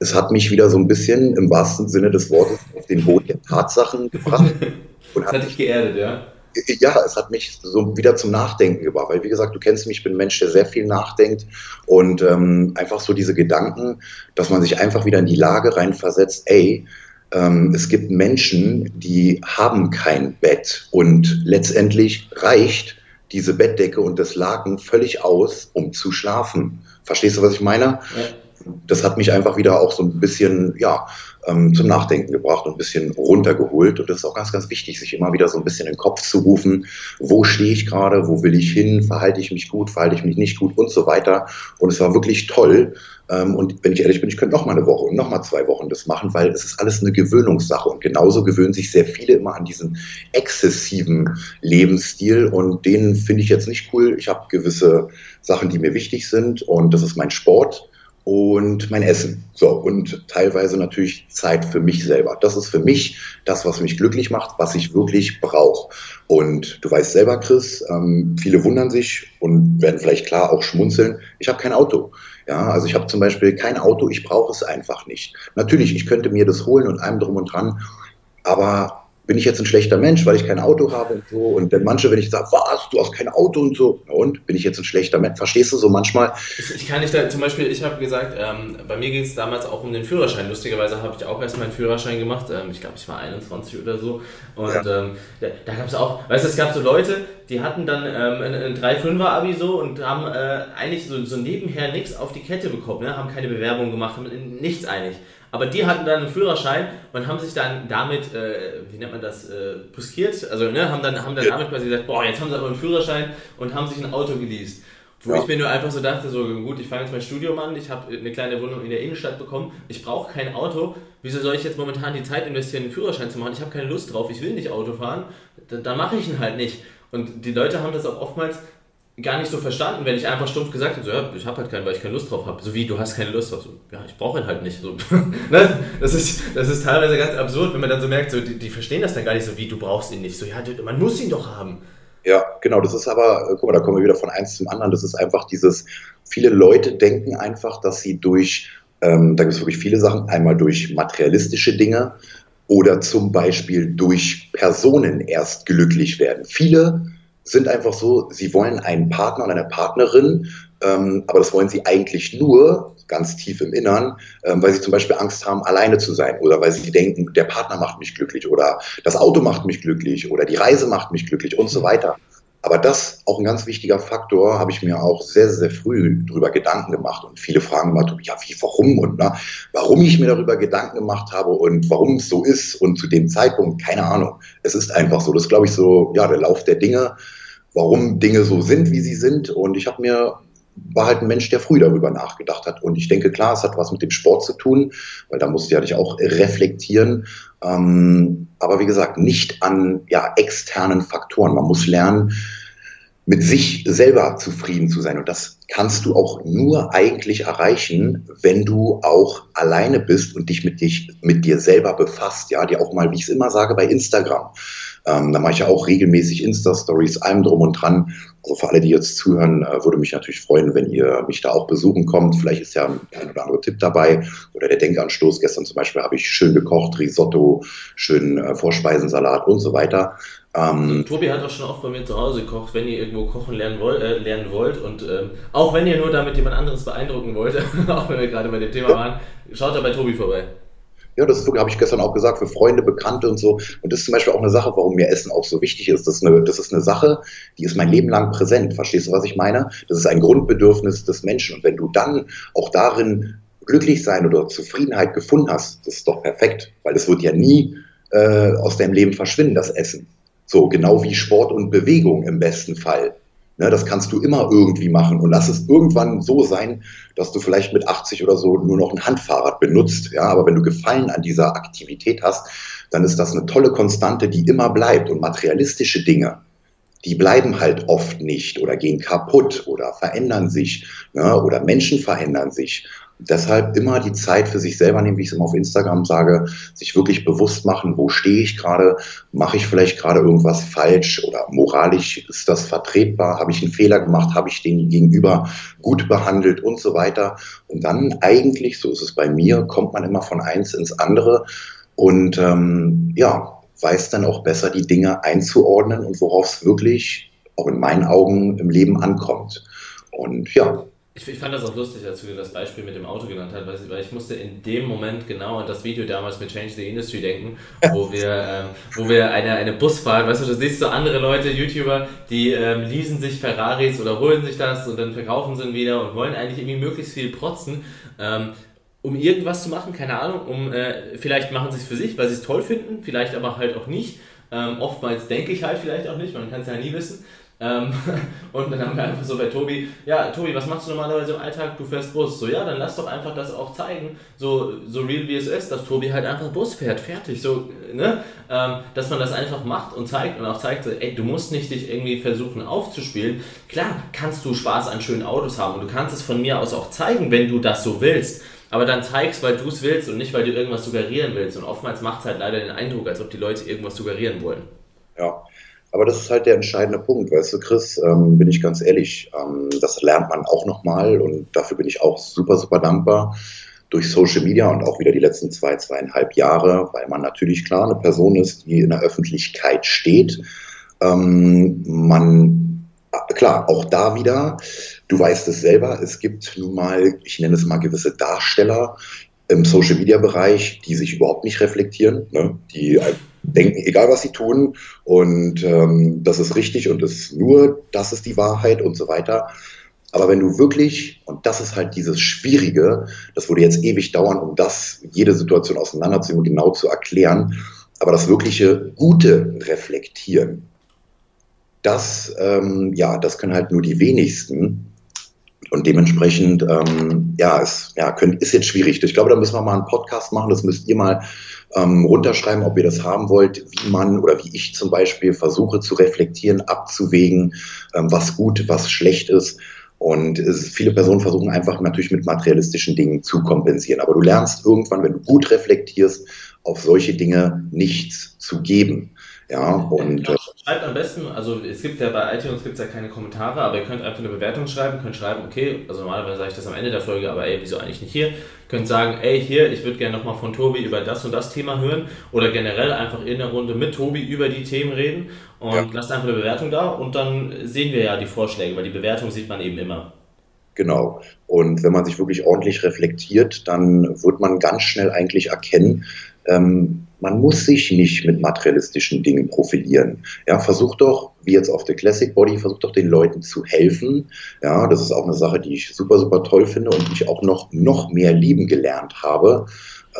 es hat mich wieder so ein bisschen im wahrsten Sinne des Wortes auf den Boden der Tatsachen gebracht. Und das hat dich geerdet, ja? Ja, es hat mich so wieder zum Nachdenken gebracht, weil wie gesagt, du kennst mich, ich bin ein Mensch, der sehr viel nachdenkt und ähm, einfach so diese Gedanken, dass man sich einfach wieder in die Lage reinversetzt, ey, ähm, es gibt Menschen, die haben kein Bett und letztendlich reicht diese Bettdecke und das Laken völlig aus, um zu schlafen. Verstehst du, was ich meine? Ja das hat mich einfach wieder auch so ein bisschen, ja, ähm, zum Nachdenken gebracht und ein bisschen runtergeholt. Und das ist auch ganz, ganz wichtig, sich immer wieder so ein bisschen in den Kopf zu rufen, wo stehe ich gerade, wo will ich hin, verhalte ich mich gut, verhalte ich mich nicht gut und so weiter. Und es war wirklich toll. Ähm, und wenn ich ehrlich bin, ich könnte noch mal eine Woche und noch mal zwei Wochen das machen, weil es ist alles eine Gewöhnungssache. Und genauso gewöhnen sich sehr viele immer an diesen exzessiven Lebensstil. Und den finde ich jetzt nicht cool. Ich habe gewisse Sachen, die mir wichtig sind. Und das ist mein Sport und mein Essen. So, und teilweise natürlich Zeit für mich selber. Das ist für mich das, was mich glücklich macht, was ich wirklich brauche. Und du weißt selber, Chris, ähm, viele wundern sich und werden vielleicht klar auch schmunzeln. Ich habe kein Auto. Ja, also ich habe zum Beispiel kein Auto, ich brauche es einfach nicht. Natürlich, ich könnte mir das holen und allem drum und dran, aber bin ich jetzt ein schlechter Mensch, weil ich kein Auto habe und so. Und dann manche, wenn ich sage, was, du hast kein Auto und so, und bin ich jetzt ein schlechter Mensch? Verstehst du so manchmal? Ich, ich kann nicht da, zum Beispiel, ich habe gesagt, ähm, bei mir ging es damals auch um den Führerschein. Lustigerweise habe ich auch erst meinen Führerschein gemacht. Ähm, ich glaube, ich war 21 oder so. Und ja. ähm, da, da gab es auch, weißt du, es gab so Leute, die hatten dann ähm, ein, ein 3-5er-Abi so und haben äh, eigentlich so, so nebenher nichts auf die Kette bekommen, ne? haben keine Bewerbung gemacht, haben nichts eigentlich. Aber die hatten dann einen Führerschein und haben sich dann damit, äh, wie nennt man das, äh, buskiert, also ne, haben dann, haben dann damit quasi gesagt, boah, jetzt haben sie aber einen Führerschein und haben sich ein Auto geleast. Wo ja. ich mir nur einfach so dachte, so gut, ich fange jetzt mein Studium an, ich habe eine kleine Wohnung in der Innenstadt bekommen, ich brauche kein Auto, wieso soll ich jetzt momentan die Zeit investieren, einen Führerschein zu machen? Ich habe keine Lust drauf, ich will nicht Auto fahren, dann, dann mache ich ihn halt nicht. Und die Leute haben das auch oftmals gar nicht so verstanden, wenn ich einfach stumpf gesagt hätte, so, ja, ich habe halt keinen, weil ich keine Lust drauf habe. So wie, du hast keine Lust drauf. So, ja, ich brauche ihn halt nicht. So. Ne? das, ist, das ist teilweise ganz absurd, wenn man dann so merkt, so, die, die verstehen das dann gar nicht so, wie, du brauchst ihn nicht. So, ja, man muss ihn doch haben. Ja, genau, das ist aber, guck mal, da kommen wir wieder von eins zum anderen. Das ist einfach dieses, viele Leute denken einfach, dass sie durch, ähm, da gibt es wirklich viele Sachen, einmal durch materialistische Dinge oder zum Beispiel durch Personen erst glücklich werden. Viele sind einfach so, sie wollen einen Partner und eine Partnerin, ähm, aber das wollen sie eigentlich nur, ganz tief im Innern, ähm, weil sie zum Beispiel Angst haben, alleine zu sein oder weil sie denken, der Partner macht mich glücklich oder das Auto macht mich glücklich oder die Reise macht mich glücklich und so weiter. Aber das, auch ein ganz wichtiger Faktor, habe ich mir auch sehr, sehr früh darüber Gedanken gemacht. Und viele fragen mal, ja, wie, warum und na, warum ich mir darüber Gedanken gemacht habe und warum es so ist und zu dem Zeitpunkt, keine Ahnung. Es ist einfach so. Das ist, glaube ich, so, ja, der Lauf der Dinge, warum Dinge so sind, wie sie sind. Und ich habe mir war halt ein Mensch, der früh darüber nachgedacht hat. Und ich denke, klar, es hat was mit dem Sport zu tun, weil da musst du ja dich auch reflektieren. Ähm, aber wie gesagt, nicht an ja, externen Faktoren. Man muss lernen, mit sich selber zufrieden zu sein. Und das kannst du auch nur eigentlich erreichen, wenn du auch alleine bist und dich mit, dich, mit dir selber befasst. Ja, dir auch mal, wie ich es immer sage, bei Instagram. Ähm, da mache ich ja auch regelmäßig Insta-Stories, allem drum und dran. Also für alle, die jetzt zuhören, äh, würde mich natürlich freuen, wenn ihr mich da auch besuchen kommt. Vielleicht ist ja ein, oder andere Tipp dabei oder der Denkanstoß. Gestern zum Beispiel habe ich schön gekocht, Risotto, schön äh, Vorspeisensalat und so weiter. Ähm, Tobi hat auch schon oft bei mir zu Hause gekocht, wenn ihr irgendwo kochen lernen, wollt, äh, lernen wollt und ähm, auch wenn ihr nur damit jemand anderes beeindrucken wollt, auch wenn wir gerade bei dem Thema waren, schaut da bei Tobi vorbei. Ja, das habe ich gestern auch gesagt, für Freunde, Bekannte und so. Und das ist zum Beispiel auch eine Sache, warum mir Essen auch so wichtig ist. Das ist eine, das ist eine Sache, die ist mein Leben lang präsent. Verstehst du, was ich meine? Das ist ein Grundbedürfnis des Menschen. Und wenn du dann auch darin glücklich sein oder Zufriedenheit gefunden hast, das ist doch perfekt, weil es wird ja nie äh, aus deinem Leben verschwinden, das Essen. So, genau wie Sport und Bewegung im besten Fall. Ne, das kannst du immer irgendwie machen und lass es irgendwann so sein, dass du vielleicht mit 80 oder so nur noch ein Handfahrrad benutzt. Ja, aber wenn du Gefallen an dieser Aktivität hast, dann ist das eine tolle Konstante, die immer bleibt. Und materialistische Dinge, die bleiben halt oft nicht oder gehen kaputt oder verändern sich ne, oder Menschen verändern sich. Deshalb immer die Zeit für sich selber nehmen, wie ich es immer auf Instagram sage, sich wirklich bewusst machen, wo stehe ich gerade, mache ich vielleicht gerade irgendwas falsch oder moralisch ist das vertretbar, habe ich einen Fehler gemacht, habe ich den Gegenüber gut behandelt und so weiter. Und dann eigentlich, so ist es bei mir, kommt man immer von eins ins andere und ähm, ja, weiß dann auch besser, die Dinge einzuordnen und worauf es wirklich, auch in meinen Augen, im Leben ankommt. Und ja, ich, ich, fand das auch lustig, als du das Beispiel mit dem Auto genannt hast, weil ich musste in dem Moment genau an das Video damals mit Change the Industry denken, wo wir, ähm, wo wir eine, eine Busfahrt, weißt du, du siehst so andere Leute, YouTuber, die ähm, leasen sich Ferraris oder holen sich das und dann verkaufen sie ihn wieder und wollen eigentlich irgendwie möglichst viel protzen. Ähm, um irgendwas zu machen, keine Ahnung, um äh, vielleicht machen sie es für sich, weil sie es toll finden, vielleicht aber halt auch nicht. Ähm, oftmals denke ich halt vielleicht auch nicht, man kann es ja nie wissen. Ähm, und dann haben wir einfach so bei Tobi, ja, Tobi, was machst du normalerweise im Alltag? Du fährst Bus. So, ja, dann lass doch einfach das auch zeigen, so, so real wie es ist, dass Tobi halt einfach Bus fährt, fertig. So, ne? Ähm, dass man das einfach macht und zeigt und auch zeigt, ey, du musst nicht dich irgendwie versuchen aufzuspielen. Klar, kannst du Spaß an schönen Autos haben und du kannst es von mir aus auch zeigen, wenn du das so willst. Aber dann zeigst, weil du es willst und nicht, weil du irgendwas suggerieren willst. Und oftmals macht es halt leider den Eindruck, als ob die Leute irgendwas suggerieren wollen. Ja, aber das ist halt der entscheidende Punkt, weißt du, Chris, ähm, bin ich ganz ehrlich. Ähm, das lernt man auch nochmal und dafür bin ich auch super, super dankbar durch Social Media und auch wieder die letzten zwei, zweieinhalb Jahre, weil man natürlich klar eine Person ist, die in der Öffentlichkeit steht. Ähm, man, klar, auch da wieder, du weißt es selber, es gibt nun mal, ich nenne es mal gewisse Darsteller im Social Media Bereich, die sich überhaupt nicht reflektieren, ne? die denken, egal was sie tun, und ähm, das ist richtig und das nur, das ist die Wahrheit und so weiter. Aber wenn du wirklich, und das ist halt dieses Schwierige, das würde jetzt ewig dauern, um das, jede Situation auseinanderzunehmen und genau zu erklären, aber das wirkliche Gute reflektieren, das, ähm, ja, das können halt nur die wenigsten. Und dementsprechend, ähm, ja, es ja, könnt, ist jetzt schwierig. Ich glaube, da müssen wir mal einen Podcast machen. Das müsst ihr mal ähm, runterschreiben, ob ihr das haben wollt, wie man oder wie ich zum Beispiel versuche zu reflektieren, abzuwägen, ähm, was gut, was schlecht ist. Und es, viele Personen versuchen einfach natürlich mit materialistischen Dingen zu kompensieren. Aber du lernst irgendwann, wenn du gut reflektierst, auf solche Dinge nichts zu geben. Ja, und. Äh, schreibt am besten, also es gibt ja bei iTunes gibt ja keine Kommentare, aber ihr könnt einfach eine Bewertung schreiben, könnt schreiben, okay, also normalerweise sage ich das am Ende der Folge, aber ey, wieso eigentlich nicht hier? Könnt sagen, ey, hier, ich würde gerne nochmal von Tobi über das und das Thema hören oder generell einfach in der Runde mit Tobi über die Themen reden und ja. lasst einfach eine Bewertung da und dann sehen wir ja die Vorschläge, weil die Bewertung sieht man eben immer. Genau. Und wenn man sich wirklich ordentlich reflektiert, dann wird man ganz schnell eigentlich erkennen, ähm, man muss sich nicht mit materialistischen Dingen profilieren. Ja, versucht doch, wie jetzt auf der Classic Body, versucht doch den Leuten zu helfen. Ja, das ist auch eine Sache, die ich super, super toll finde und die ich auch noch, noch mehr lieben gelernt habe.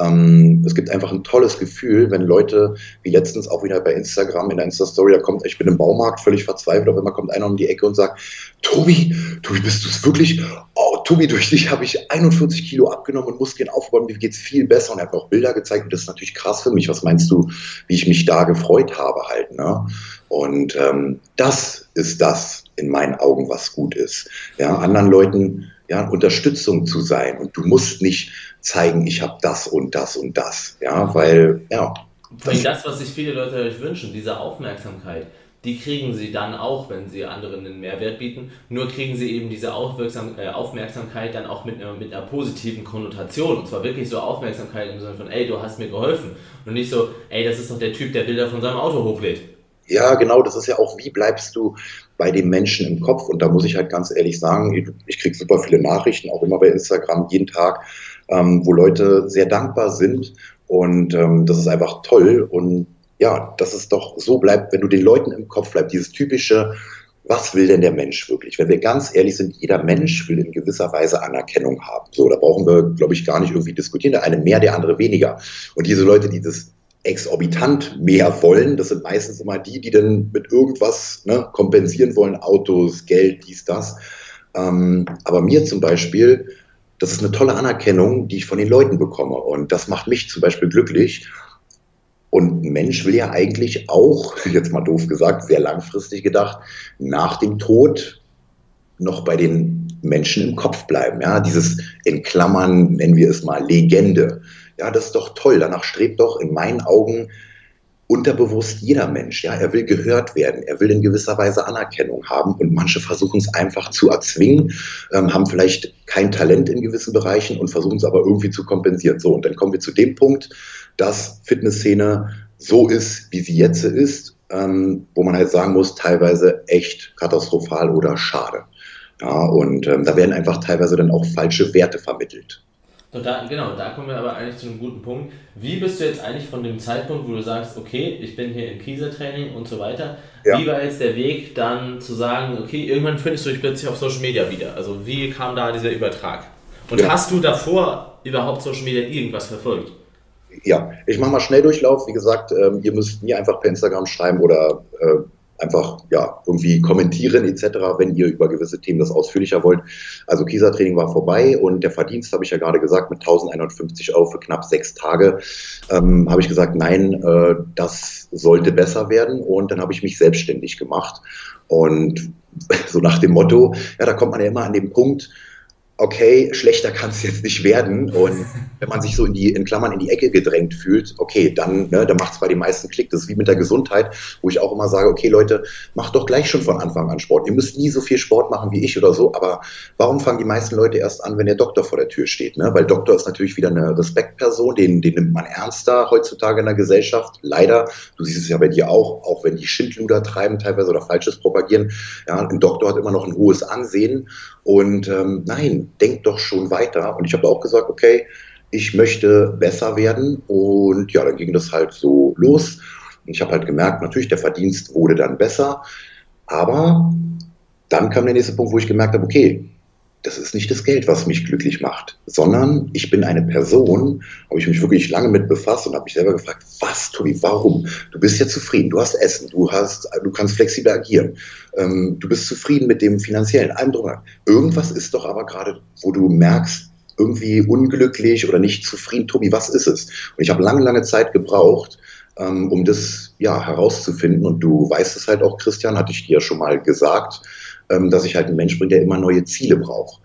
Ähm, es gibt einfach ein tolles Gefühl, wenn Leute, wie letztens auch wieder bei Instagram in der Insta-Story, da kommt, ich bin im Baumarkt völlig verzweifelt, auf einmal kommt einer um die Ecke und sagt, Tobi, Tobi, bist du es wirklich? Oh, Tobi, durch dich habe ich 41 Kilo abgenommen und Muskeln aufgebaut, mir geht's viel besser und er hat mir auch Bilder gezeigt und das ist natürlich krass für mich. Was meinst du, wie ich mich da gefreut habe halt, ne? Und ähm, das ist das in meinen Augen, was gut ist. Ja, anderen Leuten ja, Unterstützung zu sein und du musst nicht zeigen, ich habe das und das und das. Ja, weil, ja. Das, das, was sich viele Leute euch wünschen, diese Aufmerksamkeit, die kriegen sie dann auch, wenn sie anderen einen Mehrwert bieten. Nur kriegen sie eben diese Aufmerksam äh, Aufmerksamkeit dann auch mit, äh, mit einer positiven Konnotation. Und zwar wirklich so Aufmerksamkeit im Sinne von, ey, du hast mir geholfen. Und nicht so, ey, das ist doch der Typ, der Bilder von seinem Auto hochlädt. Ja, genau, das ist ja auch, wie bleibst du bei dem Menschen im Kopf? Und da muss ich halt ganz ehrlich sagen, ich, ich kriege super viele Nachrichten, auch immer bei Instagram, jeden Tag ähm, wo Leute sehr dankbar sind. Und ähm, das ist einfach toll. Und ja, dass es doch so bleibt, wenn du den Leuten im Kopf bleibst, dieses typische, was will denn der Mensch wirklich? Wenn wir ganz ehrlich sind, jeder Mensch will in gewisser Weise Anerkennung haben. So, da brauchen wir, glaube ich, gar nicht irgendwie diskutieren. Der eine mehr, der andere weniger. Und diese Leute, die das exorbitant mehr wollen, das sind meistens immer die, die dann mit irgendwas ne, kompensieren wollen, Autos, Geld, dies, das. Ähm, aber mir zum Beispiel das ist eine tolle Anerkennung, die ich von den Leuten bekomme. Und das macht mich zum Beispiel glücklich. Und ein Mensch will ja eigentlich auch, jetzt mal doof gesagt, sehr langfristig gedacht, nach dem Tod noch bei den Menschen im Kopf bleiben. Ja, dieses in Klammern nennen wir es mal Legende. Ja, das ist doch toll. Danach strebt doch in meinen Augen unterbewusst jeder Mensch. Ja, er will gehört werden, er will in gewisser Weise Anerkennung haben und manche versuchen es einfach zu erzwingen, ähm, haben vielleicht kein Talent in gewissen Bereichen und versuchen es aber irgendwie zu kompensieren. So, und dann kommen wir zu dem Punkt, dass Fitnessszene so ist, wie sie jetzt ist, ähm, wo man halt sagen muss, teilweise echt katastrophal oder schade. Ja, und ähm, da werden einfach teilweise dann auch falsche Werte vermittelt. So, da, genau, da kommen wir aber eigentlich zu einem guten Punkt. Wie bist du jetzt eigentlich von dem Zeitpunkt, wo du sagst, okay, ich bin hier im Kiesertraining und so weiter, ja. wie war jetzt der Weg dann zu sagen, okay, irgendwann findest du dich plötzlich auf Social Media wieder? Also wie kam da dieser Übertrag? Und ja. hast du davor überhaupt Social Media irgendwas verfolgt? Ja, ich mache mal Schnelldurchlauf. Wie gesagt, ähm, ihr müsst mir einfach per Instagram schreiben oder äh, einfach ja, irgendwie kommentieren etc., wenn ihr über gewisse Themen das ausführlicher wollt. Also Kiesertraining war vorbei und der Verdienst, habe ich ja gerade gesagt, mit 1150 Euro für knapp sechs Tage, ähm, habe ich gesagt, nein, äh, das sollte besser werden und dann habe ich mich selbstständig gemacht und so nach dem Motto, ja, da kommt man ja immer an den Punkt, okay, schlechter kann es jetzt nicht werden. Und wenn man sich so in die, in Klammern, in die Ecke gedrängt fühlt, okay, dann, ne, dann macht es bei den meisten Klick. Das ist wie mit der Gesundheit, wo ich auch immer sage, okay, Leute, macht doch gleich schon von Anfang an Sport. Ihr müsst nie so viel Sport machen wie ich oder so, aber warum fangen die meisten Leute erst an, wenn der Doktor vor der Tür steht? Ne? Weil Doktor ist natürlich wieder eine Respektperson, den, den nimmt man ernster heutzutage in der Gesellschaft. Leider, du siehst es ja bei dir auch, auch wenn die Schindluder treiben teilweise oder Falsches propagieren. Ja, ein Doktor hat immer noch ein hohes Ansehen und ähm, nein, denkt doch schon weiter. Und ich habe auch gesagt, okay, ich möchte besser werden. Und ja, dann ging das halt so los. Und ich habe halt gemerkt, natürlich, der Verdienst wurde dann besser. Aber dann kam der nächste Punkt, wo ich gemerkt habe, okay, das ist nicht das Geld, was mich glücklich macht, sondern ich bin eine Person, habe ich mich wirklich lange mit befasst und habe mich selber gefragt, was, Tobi, warum? Du bist ja zufrieden, du hast Essen, du hast, du kannst flexibel agieren, ähm, du bist zufrieden mit dem finanziellen, allem drum. Irgendwas ist doch aber gerade, wo du merkst, irgendwie unglücklich oder nicht zufrieden, Tobi, was ist es? Und ich habe lange, lange Zeit gebraucht, ähm, um das ja herauszufinden. Und du weißt es halt auch, Christian, hatte ich dir ja schon mal gesagt ähm, dass ich halt ein Mensch bin, der immer neue Ziele braucht.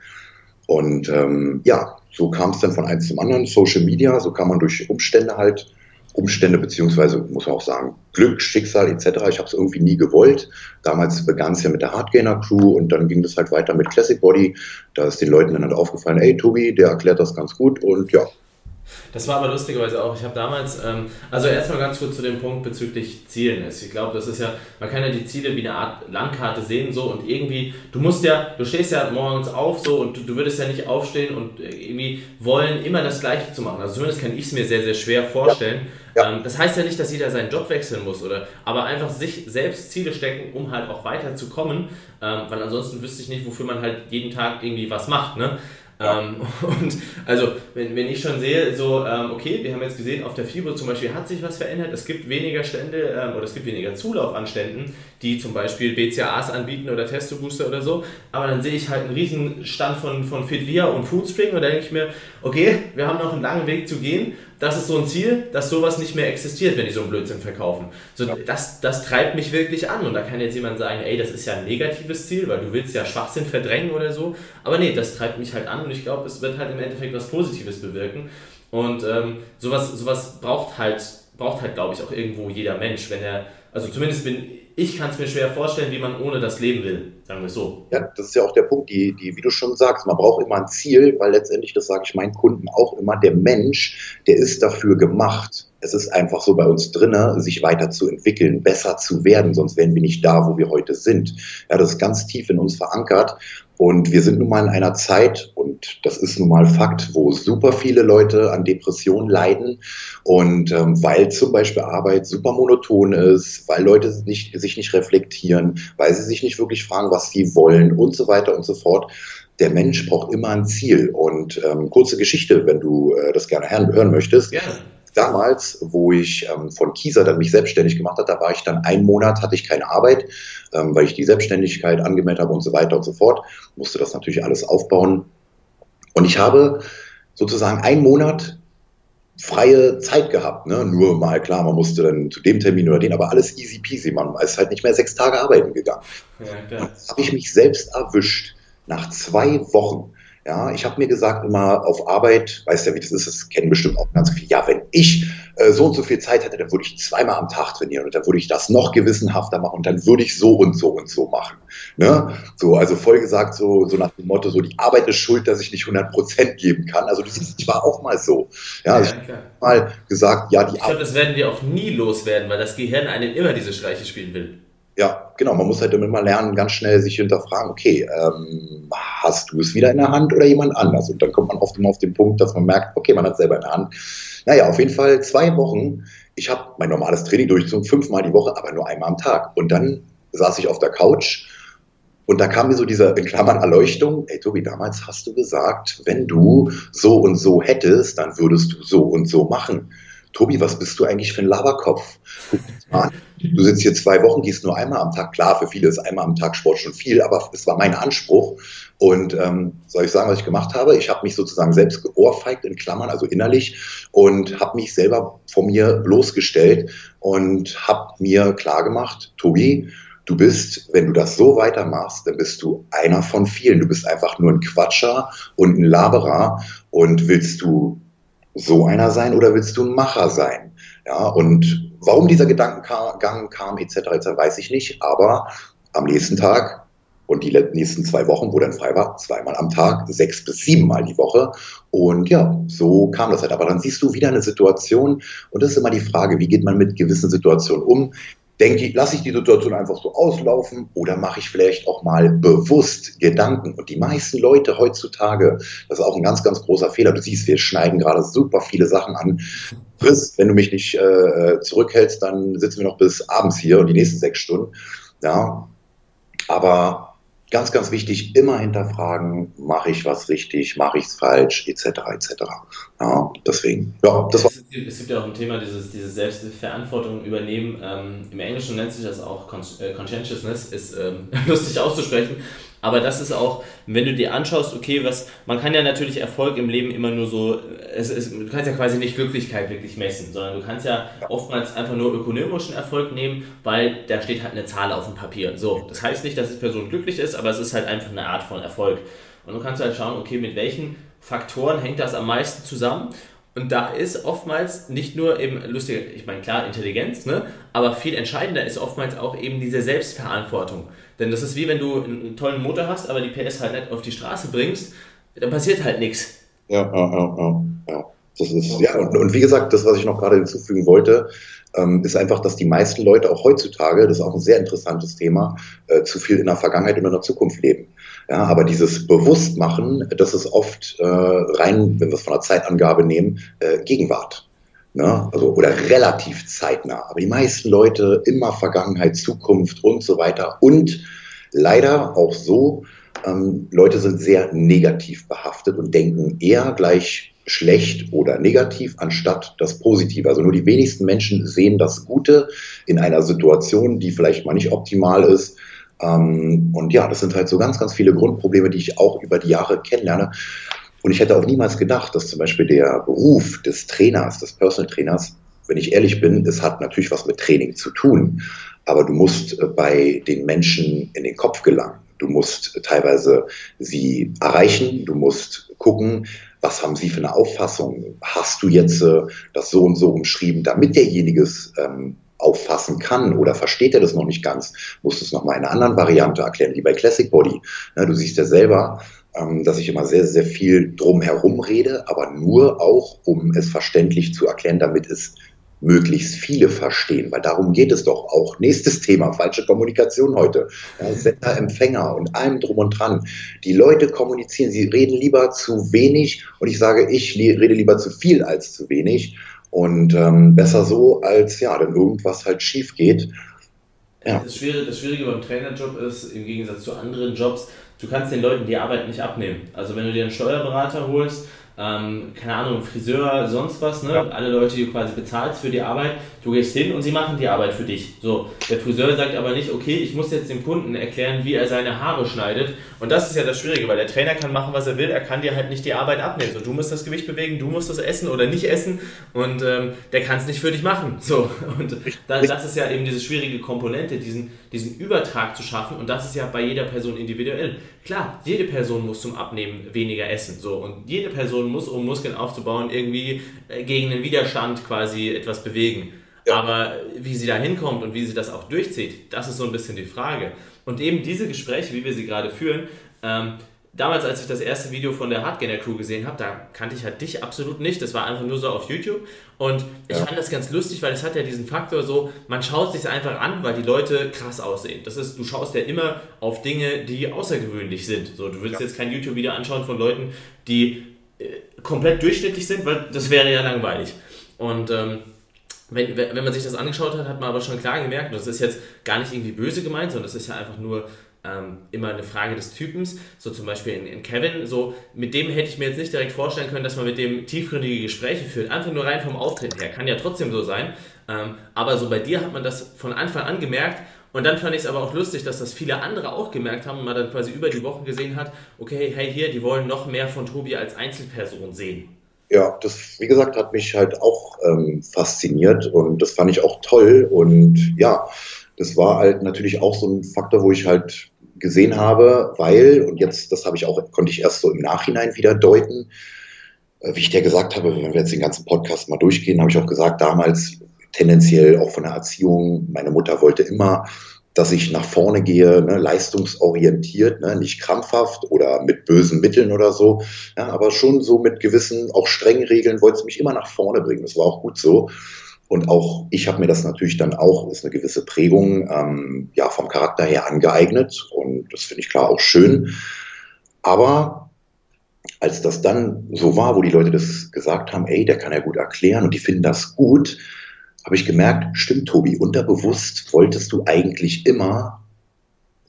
Und ähm, ja, so kam es dann von eins zum anderen. Social Media, so kann man durch Umstände halt, Umstände beziehungsweise muss man auch sagen, Glück, Schicksal etc. Ich habe es irgendwie nie gewollt. Damals begann es ja mit der Hardgainer Crew und dann ging es halt weiter mit Classic Body. Da ist den Leuten dann halt aufgefallen, ey Tobi, der erklärt das ganz gut und ja, das war aber lustigerweise auch. Ich habe damals, ähm, also erstmal ganz kurz zu dem Punkt bezüglich Zielen. Ich glaube, das ist ja, man kann ja die Ziele wie eine Art Landkarte sehen so und irgendwie, du musst ja, du stehst ja morgens auf so und du, du würdest ja nicht aufstehen und irgendwie wollen, immer das Gleiche zu machen. Also zumindest kann ich es mir sehr, sehr schwer vorstellen. Ja. Ja. Ähm, das heißt ja nicht, dass jeder seinen Job wechseln muss, oder? Aber einfach sich selbst Ziele stecken, um halt auch weiterzukommen, ähm, weil ansonsten wüsste ich nicht, wofür man halt jeden Tag irgendwie was macht, ne? Ähm, und also, wenn, wenn ich schon sehe, so, ähm, okay, wir haben jetzt gesehen, auf der FIBO zum Beispiel hat sich was verändert, es gibt weniger Stände ähm, oder es gibt weniger Zulauf an Ständen, die zum Beispiel BCAAs anbieten oder Testo-Booster oder so, aber dann sehe ich halt einen riesen Stand von, von Fitvia und Foodspring und da denke ich mir, okay, wir haben noch einen langen Weg zu gehen, das ist so ein Ziel, dass sowas nicht mehr existiert, wenn die so einen Blödsinn verkaufen. So, das, das treibt mich wirklich an und da kann jetzt jemand sagen, ey, das ist ja ein negatives Ziel, weil du willst ja Schwachsinn verdrängen oder so, aber nee, das treibt mich halt an und ich glaube, es wird halt im Endeffekt was Positives bewirken. Und ähm, sowas, sowas braucht halt, braucht halt, glaube ich, auch irgendwo jeder Mensch, wenn er, also zumindest bin ich kann es mir schwer vorstellen, wie man ohne das leben will, sagen wir so. Ja, das ist ja auch der Punkt, die, die, wie du schon sagst, man braucht immer ein Ziel, weil letztendlich, das sage ich meinen Kunden auch immer, der Mensch, der ist dafür gemacht. Es ist einfach so bei uns drinne, sich weiterzuentwickeln, besser zu werden, sonst wären wir nicht da, wo wir heute sind. Ja, das ist ganz tief in uns verankert. Und wir sind nun mal in einer Zeit, und das ist nun mal Fakt, wo super viele Leute an Depressionen leiden. Und ähm, weil zum Beispiel Arbeit super monoton ist, weil Leute nicht, sich nicht reflektieren, weil sie sich nicht wirklich fragen, was sie wollen und so weiter und so fort. Der Mensch braucht immer ein Ziel. Und ähm, kurze Geschichte, wenn du äh, das gerne hören möchtest. Ja damals, wo ich ähm, von Kieser dann mich selbstständig gemacht habe, da war ich dann einen Monat, hatte ich keine Arbeit, ähm, weil ich die Selbstständigkeit angemeldet habe und so weiter und so fort. Musste das natürlich alles aufbauen. Und ich habe sozusagen einen Monat freie Zeit gehabt. Ne? Nur mal, klar, man musste dann zu dem Termin oder den, aber alles easy peasy. Man ist halt nicht mehr sechs Tage arbeiten gegangen. Ja, da habe ich mich selbst erwischt, nach zwei Wochen ja, ich habe mir gesagt immer auf Arbeit, weißt ja, wie das ist, das kennen bestimmt auch ganz viele. Ja, wenn ich äh, so und so viel Zeit hätte, dann würde ich zweimal am Tag trainieren und dann würde ich das noch gewissenhafter machen und dann würde ich so und so und so machen. Ne? So, also voll gesagt, so, so nach dem Motto, so die Arbeit ist schuld, dass ich nicht 100 Prozent geben kann. Also das ist, ich war auch mal so. Ja, also ja ich habe mal gesagt, ja, die Ich glaube, das werden wir auch nie loswerden, weil das Gehirn einem immer diese Streiche spielen will. Ja, genau. Man muss halt immer lernen, ganz schnell sich hinterfragen, okay, ähm, hast du es wieder in der Hand oder jemand anders? Und dann kommt man oft immer auf den Punkt, dass man merkt, okay, man hat es selber in der Hand. Naja, auf jeden Fall zwei Wochen. Ich habe mein normales Training durchgezogen, fünfmal die Woche, aber nur einmal am Tag. Und dann saß ich auf der Couch und da kam mir so diese, in Klammern, Erleuchtung, ey Tobi, damals hast du gesagt, wenn du so und so hättest, dann würdest du so und so machen. Tobi, was bist du eigentlich für ein Laberkopf? Du sitzt hier zwei Wochen, gehst nur einmal am Tag. Klar, für viele ist einmal am Tag Sport schon viel, aber es war mein Anspruch. Und ähm, soll ich sagen, was ich gemacht habe? Ich habe mich sozusagen selbst geohrfeigt in Klammern, also innerlich, und habe mich selber vor mir bloßgestellt und habe mir klargemacht, Tobi, du bist, wenn du das so weitermachst, dann bist du einer von vielen. Du bist einfach nur ein Quatscher und ein Laberer. Und willst du so einer sein oder willst du ein Macher sein? Ja, und warum dieser Gedankengang kam, etc., etc., weiß ich nicht, aber am nächsten Tag und die nächsten zwei Wochen, wo dann frei war, zweimal am Tag, sechs bis siebenmal die Woche. Und ja, so kam das halt. Aber dann siehst du wieder eine Situation und das ist immer die Frage, wie geht man mit gewissen Situationen um? Denke ich, lasse ich die Situation einfach so auslaufen oder mache ich vielleicht auch mal bewusst Gedanken? Und die meisten Leute heutzutage, das ist auch ein ganz, ganz großer Fehler. Du siehst, wir schneiden gerade super viele Sachen an. Chris, wenn du mich nicht äh, zurückhältst, dann sitzen wir noch bis abends hier und die nächsten sechs Stunden. Ja, aber ganz, ganz wichtig, immer hinterfragen, mache ich was richtig, mache ich es falsch, etc., etc. Ja, deswegen, ja, das war. Es gibt, ja auch ein Thema, dieses, diese Selbstverantwortung übernehmen. Ähm, Im Englischen nennt sich das auch äh, Conscientiousness, ist ähm, lustig auszusprechen. Aber das ist auch, wenn du dir anschaust, okay, was, man kann ja natürlich Erfolg im Leben immer nur so, es ist, du kannst ja quasi nicht Glücklichkeit wirklich messen, sondern du kannst ja oftmals einfach nur ökonomischen Erfolg nehmen, weil da steht halt eine Zahl auf dem Papier. So, das heißt nicht, dass die Person glücklich ist, aber es ist halt einfach eine Art von Erfolg. Und du kannst halt schauen, okay, mit welchen Faktoren hängt das am meisten zusammen und da ist oftmals nicht nur eben lustig, ich meine, klar, Intelligenz, ne? aber viel entscheidender ist oftmals auch eben diese Selbstverantwortung. Denn das ist wie wenn du einen tollen Motor hast, aber die PS halt nicht auf die Straße bringst, dann passiert halt nichts. Ja, ja, ja, ja. Das ist, ja, und, und wie gesagt, das, was ich noch gerade hinzufügen wollte, ähm, ist einfach, dass die meisten Leute auch heutzutage, das ist auch ein sehr interessantes Thema, äh, zu viel in der Vergangenheit und in der Zukunft leben. Ja, aber dieses Bewusstmachen, das ist oft äh, rein, wenn wir es von der Zeitangabe nehmen, äh, Gegenwart. Ne? Also, oder relativ zeitnah. Aber die meisten Leute immer Vergangenheit, Zukunft und so weiter. Und leider auch so, ähm, Leute sind sehr negativ behaftet und denken eher gleich schlecht oder negativ anstatt das Positive. Also nur die wenigsten Menschen sehen das Gute in einer Situation, die vielleicht mal nicht optimal ist ähm, und ja, das sind halt so ganz, ganz viele Grundprobleme, die ich auch über die Jahre kennenlerne. Und ich hätte auch niemals gedacht, dass zum Beispiel der Beruf des Trainers, des Personal Trainers, wenn ich ehrlich bin, es hat natürlich was mit Training zu tun. Aber du musst äh, bei den Menschen in den Kopf gelangen. Du musst teilweise sie erreichen. Du musst gucken, was haben sie für eine Auffassung? Hast du jetzt äh, das so und so umschrieben, damit derjenige es ähm, auffassen kann oder versteht er das noch nicht ganz, musst du es nochmal in einer anderen Variante erklären, wie bei Classic Body. Ja, du siehst ja selber, dass ich immer sehr, sehr viel drumherum rede, aber nur auch, um es verständlich zu erklären, damit es möglichst viele verstehen, weil darum geht es doch auch. Nächstes Thema, falsche Kommunikation heute. Ja, Sender, Empfänger und allem drum und dran. Die Leute kommunizieren, sie reden lieber zu wenig und ich sage, ich rede lieber zu viel als zu wenig. Und ähm, besser so, als ja, wenn irgendwas halt schief geht. Ja. Das, Schwierige, das Schwierige beim Trainerjob ist, im Gegensatz zu anderen Jobs, du kannst den Leuten die Arbeit nicht abnehmen. Also wenn du dir einen Steuerberater holst, ähm, keine Ahnung, Friseur, sonst was, ne? Ja. alle Leute, die du quasi bezahlst für die Arbeit, Du gehst hin und sie machen die Arbeit für dich. So, der Friseur sagt aber nicht, okay, ich muss jetzt dem Kunden erklären, wie er seine Haare schneidet. Und das ist ja das Schwierige, weil der Trainer kann machen, was er will, er kann dir halt nicht die Arbeit abnehmen. So, du musst das Gewicht bewegen, du musst das essen oder nicht essen und ähm, der kann es nicht für dich machen. So, und da, das ist ja eben diese schwierige Komponente, diesen, diesen Übertrag zu schaffen und das ist ja bei jeder Person individuell. Klar, jede Person muss zum Abnehmen weniger essen. So, und jede Person muss, um Muskeln aufzubauen, irgendwie äh, gegen den Widerstand quasi etwas bewegen. Ja. Aber wie sie da hinkommt und wie sie das auch durchzieht, das ist so ein bisschen die Frage. Und eben diese Gespräche, wie wir sie gerade führen, ähm, damals, als ich das erste Video von der Hardgainer Crew gesehen habe, da kannte ich halt dich absolut nicht. Das war einfach nur so auf YouTube. Und ich ja. fand das ganz lustig, weil es hat ja diesen Faktor so, man schaut sich einfach an, weil die Leute krass aussehen. Das ist, du schaust ja immer auf Dinge, die außergewöhnlich sind. So, du willst ja. jetzt kein YouTube-Video anschauen von Leuten, die äh, komplett durchschnittlich sind, weil das wäre ja langweilig. Und ähm, wenn, wenn man sich das angeschaut hat, hat man aber schon klar gemerkt, und das ist jetzt gar nicht irgendwie böse gemeint, sondern das ist ja einfach nur ähm, immer eine Frage des Typens. So zum Beispiel in, in, Kevin, so mit dem hätte ich mir jetzt nicht direkt vorstellen können, dass man mit dem tiefgründige Gespräche führt. Einfach nur rein vom Auftreten her. Kann ja trotzdem so sein. Ähm, aber so bei dir hat man das von Anfang an gemerkt. Und dann fand ich es aber auch lustig, dass das viele andere auch gemerkt haben und man dann quasi über die Wochen gesehen hat, okay, hey hier, die wollen noch mehr von Tobi als Einzelperson sehen. Ja, das, wie gesagt, hat mich halt auch ähm, fasziniert und das fand ich auch toll. Und ja, das war halt natürlich auch so ein Faktor, wo ich halt gesehen habe, weil, und jetzt, das habe ich auch, konnte ich erst so im Nachhinein wieder deuten, äh, wie ich dir gesagt habe, wenn wir jetzt den ganzen Podcast mal durchgehen, habe ich auch gesagt, damals tendenziell auch von der Erziehung, meine Mutter wollte immer, dass ich nach vorne gehe, ne, leistungsorientiert, ne, nicht krampfhaft oder mit bösen Mitteln oder so, ja, aber schon so mit gewissen, auch strengen Regeln, wollte es mich immer nach vorne bringen. Das war auch gut so. Und auch ich habe mir das natürlich dann auch, ist eine gewisse Prägung, ähm, ja, vom Charakter her angeeignet. Und das finde ich klar auch schön. Aber als das dann so war, wo die Leute das gesagt haben, ey, der kann ja gut erklären und die finden das gut, habe ich gemerkt, stimmt, Tobi, unterbewusst wolltest du eigentlich immer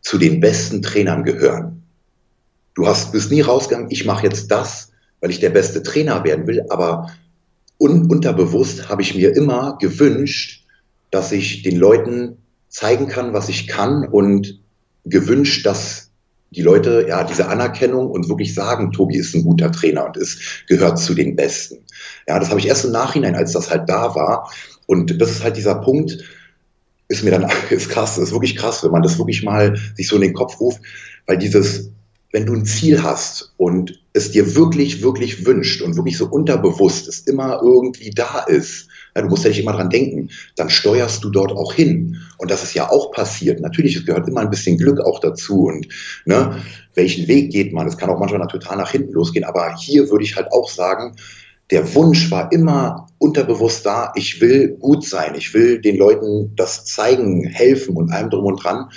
zu den besten Trainern gehören. Du hast, bist nie rausgegangen, ich mache jetzt das, weil ich der beste Trainer werden will, aber un unterbewusst habe ich mir immer gewünscht, dass ich den Leuten zeigen kann, was ich kann und gewünscht, dass die Leute ja diese Anerkennung und wirklich sagen, Tobi ist ein guter Trainer und ist gehört zu den Besten. Ja, das habe ich erst im Nachhinein, als das halt da war. Und das ist halt dieser Punkt, ist mir dann ist krass, ist wirklich krass, wenn man das wirklich mal sich so in den Kopf ruft, weil dieses wenn du ein Ziel hast und es dir wirklich, wirklich wünscht und wirklich so unterbewusst es immer irgendwie da ist, ja, du musst ja nicht immer dran denken, dann steuerst du dort auch hin. Und das ist ja auch passiert. Natürlich, es gehört immer ein bisschen Glück auch dazu und ne, welchen Weg geht man. Es kann auch manchmal total nach hinten losgehen, aber hier würde ich halt auch sagen, der Wunsch war immer unterbewusst da, ich will gut sein, ich will den Leuten das zeigen, helfen und allem drum und dran.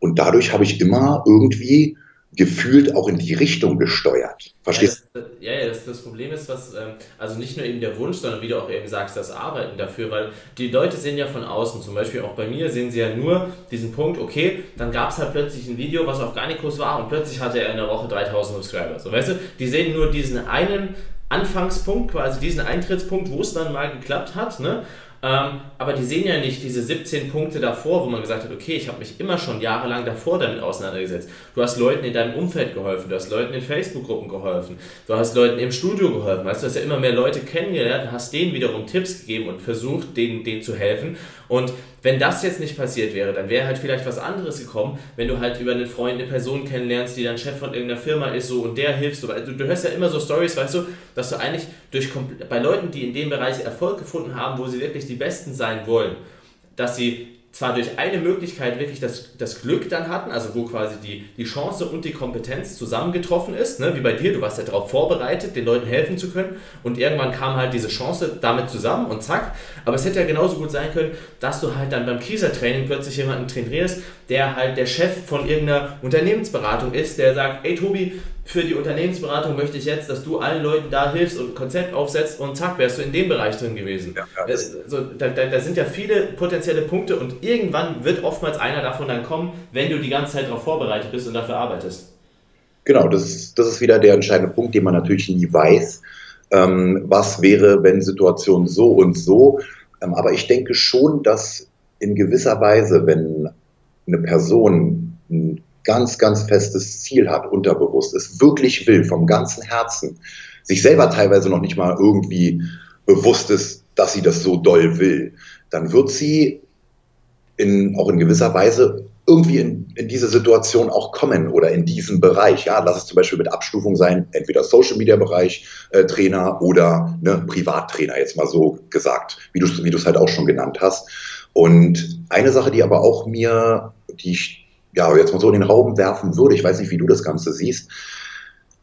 Und dadurch habe ich immer irgendwie gefühlt auch in die Richtung gesteuert. Verstehst du? Ja, ja, das, das, Problem ist, was, ähm, also nicht nur eben der Wunsch, sondern wie du auch eben sagst, das Arbeiten dafür, weil die Leute sehen ja von außen, zum Beispiel auch bei mir, sehen sie ja nur diesen Punkt, okay, dann gab es halt plötzlich ein Video, was auf Garnicus war und plötzlich hatte er in der Woche 3000 Subscriber. So, weißt du, die sehen nur diesen einen Anfangspunkt, quasi diesen Eintrittspunkt, wo es dann mal geklappt hat, ne? Ähm, aber die sehen ja nicht diese 17 Punkte davor, wo man gesagt hat, okay, ich habe mich immer schon jahrelang davor damit auseinandergesetzt. Du hast Leuten in deinem Umfeld geholfen, du hast Leuten in Facebook-Gruppen geholfen, du hast Leuten im Studio geholfen, weißt du, hast ja immer mehr Leute kennengelernt, hast denen wiederum Tipps gegeben und versucht, denen, denen zu helfen. Und wenn das jetzt nicht passiert wäre, dann wäre halt vielleicht was anderes gekommen, wenn du halt über einen Freund eine Person kennenlernst, die dann Chef von irgendeiner Firma ist so und der hilft so. Du, du hörst ja immer so Stories, weißt du, dass du eigentlich durch bei Leuten, die in dem Bereich Erfolg gefunden haben, wo sie wirklich die Besten sein wollen, dass sie zwar durch eine Möglichkeit wirklich das, das Glück dann hatten, also wo quasi die, die Chance und die Kompetenz zusammengetroffen ist, ne? wie bei dir, du warst ja darauf vorbereitet, den Leuten helfen zu können und irgendwann kam halt diese Chance damit zusammen und zack, aber es hätte ja genauso gut sein können, dass du halt dann beim Kieser-Training plötzlich jemanden trainierst, der halt der Chef von irgendeiner Unternehmensberatung ist, der sagt, ey Tobi, für die Unternehmensberatung möchte ich jetzt, dass du allen Leuten da hilfst und ein Konzept aufsetzt und zack, wärst du in dem Bereich drin gewesen. Ja, ja, also, da, da, da, sind ja viele potenzielle Punkte und irgendwann wird oftmals einer davon dann kommen, wenn du die ganze Zeit darauf vorbereitet bist und dafür arbeitest. Genau, das ist, das ist wieder der entscheidende Punkt, den man natürlich nie weiß. Ähm, was wäre, wenn Situation so und so? Ähm, aber ich denke schon, dass in gewisser Weise, wenn eine Person ein ganz, ganz festes Ziel hat, unterbewusst, es wirklich will, vom ganzen Herzen, sich selber teilweise noch nicht mal irgendwie bewusst ist, dass sie das so doll will, dann wird sie in, auch in gewisser Weise irgendwie in, in diese Situation auch kommen oder in diesem Bereich. Ja, lass es zum Beispiel mit Abstufung sein, entweder Social Media Bereich äh, Trainer oder ne, Privattrainer, jetzt mal so gesagt, wie du es halt auch schon genannt hast. Und eine Sache, die aber auch mir, die ich ja jetzt mal so in den Raum werfen würde, ich weiß nicht, wie du das Ganze siehst,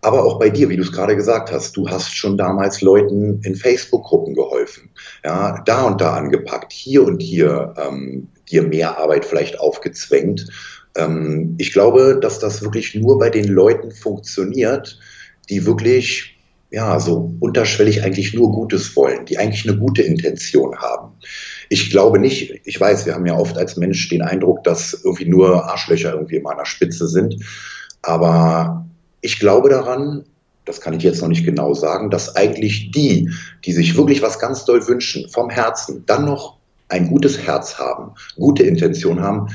aber auch bei dir, wie du es gerade gesagt hast, du hast schon damals Leuten in Facebook-Gruppen geholfen, ja, da und da angepackt, hier und hier ähm, dir mehr Arbeit vielleicht aufgezwängt. Ähm, ich glaube, dass das wirklich nur bei den Leuten funktioniert, die wirklich ja, so unterschwellig eigentlich nur Gutes wollen, die eigentlich eine gute Intention haben. Ich glaube nicht, ich weiß, wir haben ja oft als Mensch den Eindruck, dass irgendwie nur Arschlöcher irgendwie immer an der Spitze sind. Aber ich glaube daran, das kann ich jetzt noch nicht genau sagen, dass eigentlich die, die sich wirklich was ganz doll wünschen, vom Herzen, dann noch ein gutes Herz haben, gute Intention haben,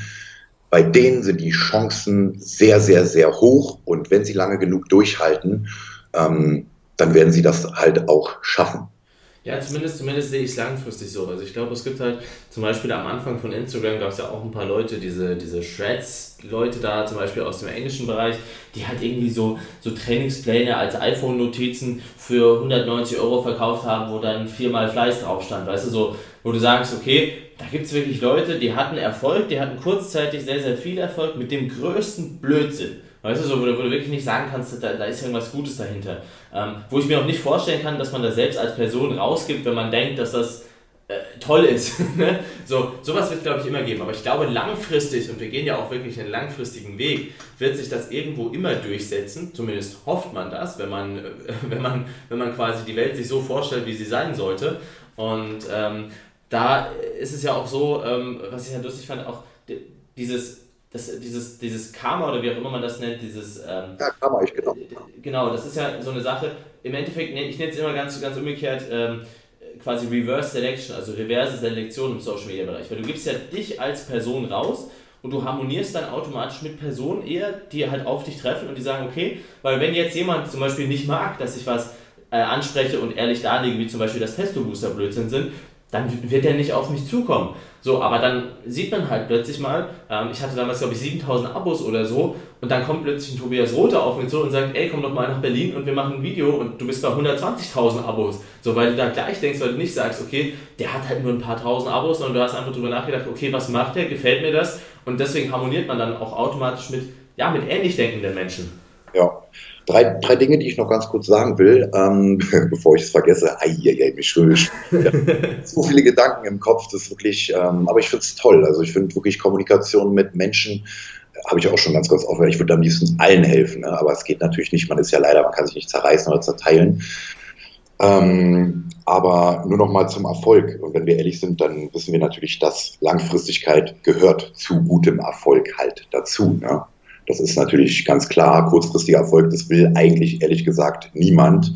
bei denen sind die Chancen sehr, sehr, sehr hoch. Und wenn sie lange genug durchhalten, ähm, dann werden sie das halt auch schaffen. Ja, zumindest, zumindest sehe ich es langfristig so. Also ich glaube, es gibt halt zum Beispiel am Anfang von Instagram gab es ja auch ein paar Leute, diese, diese Shreds-Leute da, zum Beispiel aus dem englischen Bereich, die halt irgendwie so, so Trainingspläne als iPhone-Notizen für 190 Euro verkauft haben, wo dann viermal Fleiß drauf stand. Weißt du, so, wo du sagst, okay, da gibt es wirklich Leute, die hatten Erfolg, die hatten kurzzeitig sehr, sehr viel Erfolg mit dem größten Blödsinn. Weißt du, so, wo du, wo du wirklich nicht sagen kannst, da, da ist irgendwas Gutes dahinter. Ähm, wo ich mir auch nicht vorstellen kann, dass man das selbst als Person rausgibt, wenn man denkt, dass das äh, toll ist. Ne? so, sowas wird glaube ich, immer geben. Aber ich glaube, langfristig, und wir gehen ja auch wirklich einen langfristigen Weg, wird sich das irgendwo immer durchsetzen. Zumindest hofft man das, wenn man, äh, wenn man, wenn man quasi die Welt sich so vorstellt, wie sie sein sollte. Und ähm, da ist es ja auch so, ähm, was ich ja lustig fand, auch dieses das, dieses, dieses Karma oder wie auch immer man das nennt, dieses. Ähm, ja, Karma, ich genau. Genau, das ist ja so eine Sache. Im Endeffekt, ich nenne es immer ganz, ganz umgekehrt, ähm, quasi Reverse Selection, also reverse Selektion im Social Media Bereich. Weil du gibst ja dich als Person raus und du harmonierst dann automatisch mit Personen eher, die halt auf dich treffen und die sagen, okay, weil wenn jetzt jemand zum Beispiel nicht mag, dass ich was äh, anspreche und ehrlich darlege, wie zum Beispiel das Testo-Booster Blödsinn sind, dann wird er nicht auf mich zukommen. So, aber dann sieht man halt plötzlich mal, ähm, ich hatte damals, glaube ich, 7000 Abos oder so, und dann kommt plötzlich ein Tobias Rote auf mich zu und sagt, ey, komm doch mal nach Berlin und wir machen ein Video und du bist bei 120.000 Abos. So, weil du da gleich denkst, weil du nicht sagst, okay, der hat halt nur ein paar tausend Abos, sondern du hast einfach drüber nachgedacht, okay, was macht der, gefällt mir das? Und deswegen harmoniert man dann auch automatisch mit, ja, mit ähnlich denkenden Menschen. Ja, Drei, drei Dinge, die ich noch ganz kurz sagen will, ähm, bevor ich es vergesse. Eieiei, mich. Ja, so viele Gedanken im Kopf, das ist wirklich, ähm, aber ich finde es toll. Also ich finde wirklich Kommunikation mit Menschen, habe ich auch schon ganz kurz aufgehört. Ich würde am liebsten allen helfen, ne? aber es geht natürlich nicht. Man ist ja leider, man kann sich nicht zerreißen oder zerteilen. Ähm, aber nur noch mal zum Erfolg. Und wenn wir ehrlich sind, dann wissen wir natürlich, dass Langfristigkeit gehört zu gutem Erfolg halt dazu. Ne? Das ist natürlich ganz klar, kurzfristiger Erfolg, das will eigentlich ehrlich gesagt niemand.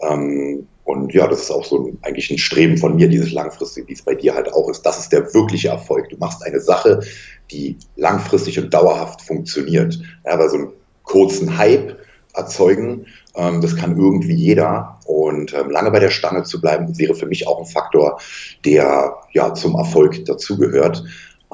Ähm, und ja, das ist auch so ein, eigentlich ein Streben von mir, dieses langfristige, wie es bei dir halt auch ist. Das ist der wirkliche Erfolg. Du machst eine Sache, die langfristig und dauerhaft funktioniert. Ja, aber so einen kurzen Hype erzeugen, ähm, das kann irgendwie jeder. Und ähm, lange bei der Stange zu bleiben, wäre für mich auch ein Faktor, der ja zum Erfolg dazugehört.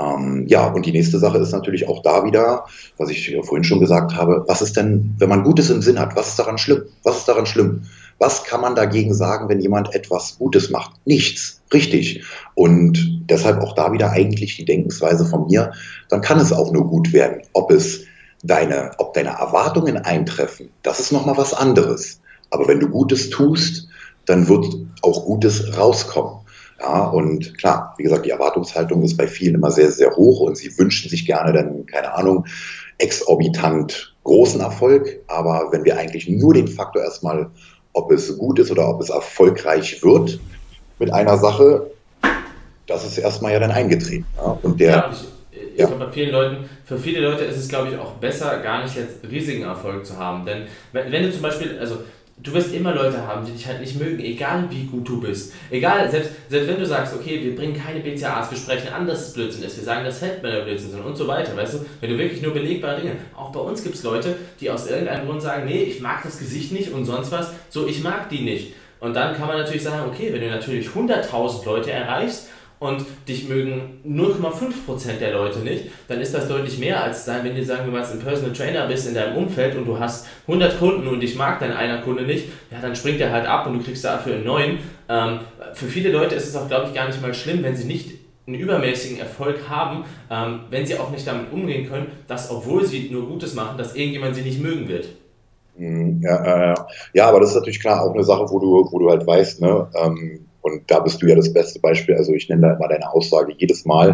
Ähm, ja, und die nächste Sache ist natürlich auch da wieder, was ich vorhin schon gesagt habe, was ist denn, wenn man Gutes im Sinn hat, was ist daran schlimm? Was ist daran schlimm? Was kann man dagegen sagen, wenn jemand etwas Gutes macht? Nichts. Richtig. Und deshalb auch da wieder eigentlich die Denkensweise von mir, dann kann es auch nur gut werden. Ob es deine, ob deine Erwartungen eintreffen, das ist nochmal was anderes. Aber wenn du Gutes tust, dann wird auch Gutes rauskommen. Ja, und klar, wie gesagt, die Erwartungshaltung ist bei vielen immer sehr, sehr hoch und sie wünschen sich gerne dann, keine Ahnung, exorbitant großen Erfolg. Aber wenn wir eigentlich nur den Faktor erstmal, ob es gut ist oder ob es erfolgreich wird mit einer Sache, das ist erstmal ja dann eingetreten. Ja? Und der. Ja, ich, ich ja. glaube, bei vielen Leuten, für viele Leute ist es, glaube ich, auch besser, gar nicht jetzt riesigen Erfolg zu haben. Denn wenn, wenn du zum Beispiel, also du wirst immer Leute haben, die dich halt nicht mögen, egal wie gut du bist. Egal, selbst, selbst wenn du sagst, okay, wir bringen keine BCAs, wir sprechen an, dass es Blödsinn ist, wir sagen, dass Fettmänner Blödsinn sind und so weiter, weißt du? Wenn du wirklich nur belegbare Dinge, auch bei uns gibt es Leute, die aus irgendeinem Grund sagen, nee, ich mag das Gesicht nicht und sonst was, so, ich mag die nicht. Und dann kann man natürlich sagen, okay, wenn du natürlich 100.000 Leute erreichst, und dich mögen 0,5% der Leute nicht, dann ist das deutlich mehr als sein, wenn du sagen wir mal ein Personal Trainer bist in deinem Umfeld und du hast 100 Kunden und dich mag dein einer Kunde nicht, ja, dann springt er halt ab und du kriegst dafür einen neuen. Ähm, für viele Leute ist es auch, glaube ich, gar nicht mal schlimm, wenn sie nicht einen übermäßigen Erfolg haben, ähm, wenn sie auch nicht damit umgehen können, dass obwohl sie nur Gutes machen, dass irgendjemand sie nicht mögen wird. Mhm, ja, äh, ja, aber das ist natürlich klar auch eine Sache, wo du, wo du halt weißt, ne, ähm, und da bist du ja das beste Beispiel. Also ich nenne da immer deine Aussage jedes Mal,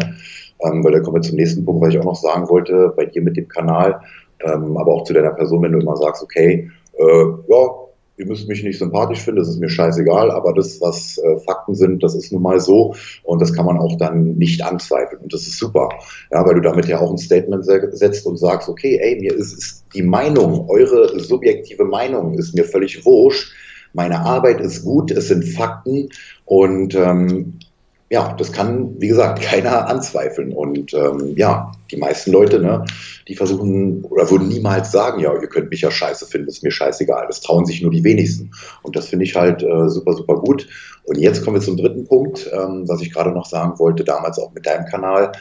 ähm, weil da kommen wir zum nächsten Punkt, was ich auch noch sagen wollte, bei dir mit dem Kanal, ähm, aber auch zu deiner Person, wenn du immer sagst, okay, äh, ja, ihr müsst mich nicht sympathisch finden, das ist mir scheißegal, aber das, was äh, Fakten sind, das ist nun mal so. Und das kann man auch dann nicht anzweifeln. Und das ist super, ja, weil du damit ja auch ein Statement setzt und sagst, okay, ey, mir ist, ist die Meinung, eure subjektive Meinung ist mir völlig wurscht, meine Arbeit ist gut, es sind Fakten und ähm, ja, das kann, wie gesagt, keiner anzweifeln. Und ähm, ja, die meisten Leute, ne, die versuchen oder würden niemals sagen, ja, ihr könnt mich ja scheiße finden, ist mir scheißegal. Das trauen sich nur die wenigsten. Und das finde ich halt äh, super, super gut. Und jetzt kommen wir zum dritten Punkt, ähm, was ich gerade noch sagen wollte, damals auch mit deinem Kanal.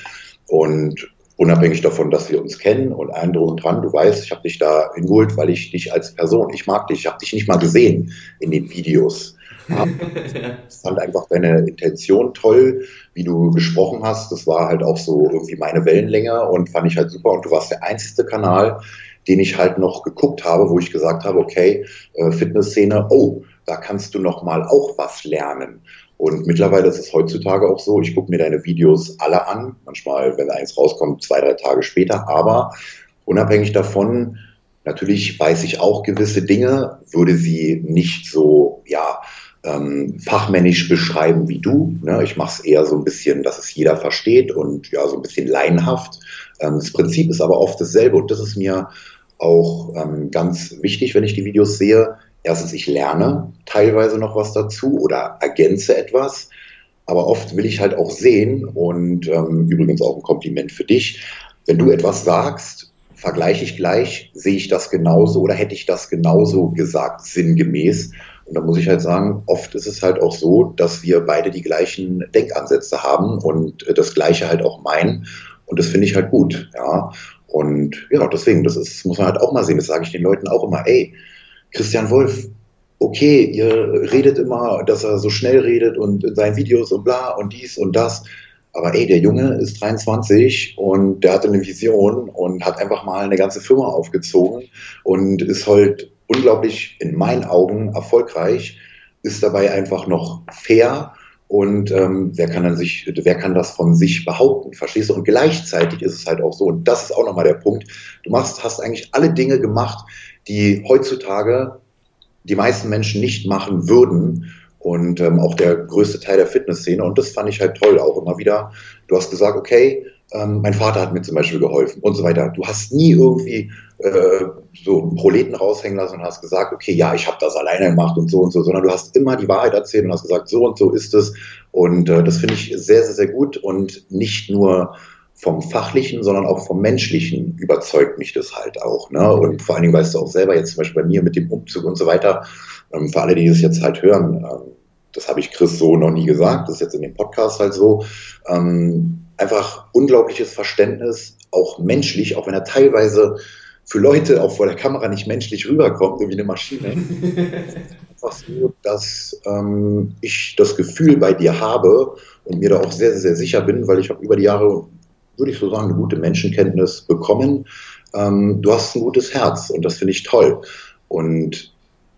Und unabhängig davon, dass wir uns kennen und allen drum und dran, du weißt, ich habe dich da hingeholt, weil ich dich als Person, ich mag dich, ich habe dich nicht mal gesehen in den Videos. Ich fand einfach deine Intention toll, wie du gesprochen hast. Das war halt auch so irgendwie meine Wellenlänge und fand ich halt super. Und du warst der einzige Kanal, den ich halt noch geguckt habe, wo ich gesagt habe, okay, äh, Fitnessszene, oh, da kannst du noch mal auch was lernen. Und mittlerweile ist es heutzutage auch so, ich gucke mir deine Videos alle an, manchmal, wenn eins rauskommt, zwei, drei Tage später, aber unabhängig davon, natürlich weiß ich auch gewisse Dinge, würde sie nicht so, ja, ähm, fachmännisch beschreiben wie du. Ne? Ich mache es eher so ein bisschen, dass es jeder versteht und ja, so ein bisschen laienhaft. Ähm, das Prinzip ist aber oft dasselbe und das ist mir auch ähm, ganz wichtig, wenn ich die Videos sehe erstens, ich lerne teilweise noch was dazu oder ergänze etwas, aber oft will ich halt auch sehen und ähm, übrigens auch ein Kompliment für dich, wenn du etwas sagst, vergleiche ich gleich, sehe ich das genauso oder hätte ich das genauso gesagt, sinngemäß. Und da muss ich halt sagen, oft ist es halt auch so, dass wir beide die gleichen Denkansätze haben und das Gleiche halt auch meinen. Und das finde ich halt gut, ja. Und ja, deswegen, das ist, muss man halt auch mal sehen. Das sage ich den Leuten auch immer, ey, Christian Wolf, okay, ihr redet immer, dass er so schnell redet und in seinen Videos und bla und dies und das. Aber ey, der Junge ist 23 und der hatte eine Vision und hat einfach mal eine ganze Firma aufgezogen und ist halt unglaublich in meinen Augen erfolgreich, ist dabei einfach noch fair und ähm, wer kann dann sich, wer kann das von sich behaupten, verstehst du? Und gleichzeitig ist es halt auch so, und das ist auch nochmal der Punkt, du machst, hast eigentlich alle Dinge gemacht, die heutzutage die meisten Menschen nicht machen würden. Und ähm, auch der größte Teil der Fitnessszene. Und das fand ich halt toll auch immer wieder. Du hast gesagt, okay, ähm, mein Vater hat mir zum Beispiel geholfen und so weiter. Du hast nie irgendwie äh, so einen Proleten raushängen lassen und hast gesagt, okay, ja, ich habe das alleine gemacht und so und so, sondern du hast immer die Wahrheit erzählt und hast gesagt, so und so ist es. Und äh, das finde ich sehr, sehr, sehr gut und nicht nur vom Fachlichen, sondern auch vom Menschlichen überzeugt mich das halt auch. Ne? Und vor allen Dingen weißt du auch selber jetzt zum Beispiel bei mir mit dem Umzug und so weiter, ähm, für alle, die das jetzt halt hören, ähm, das habe ich Chris so noch nie gesagt, das ist jetzt in dem Podcast halt so, ähm, einfach unglaubliches Verständnis, auch menschlich, auch wenn er teilweise für Leute auch vor der Kamera nicht menschlich rüberkommt, wie eine Maschine. einfach so, dass ähm, ich das Gefühl bei dir habe und mir da auch sehr, sehr, sehr sicher bin, weil ich habe über die Jahre würde ich so sagen, eine gute Menschenkenntnis bekommen. Ähm, du hast ein gutes Herz und das finde ich toll. Und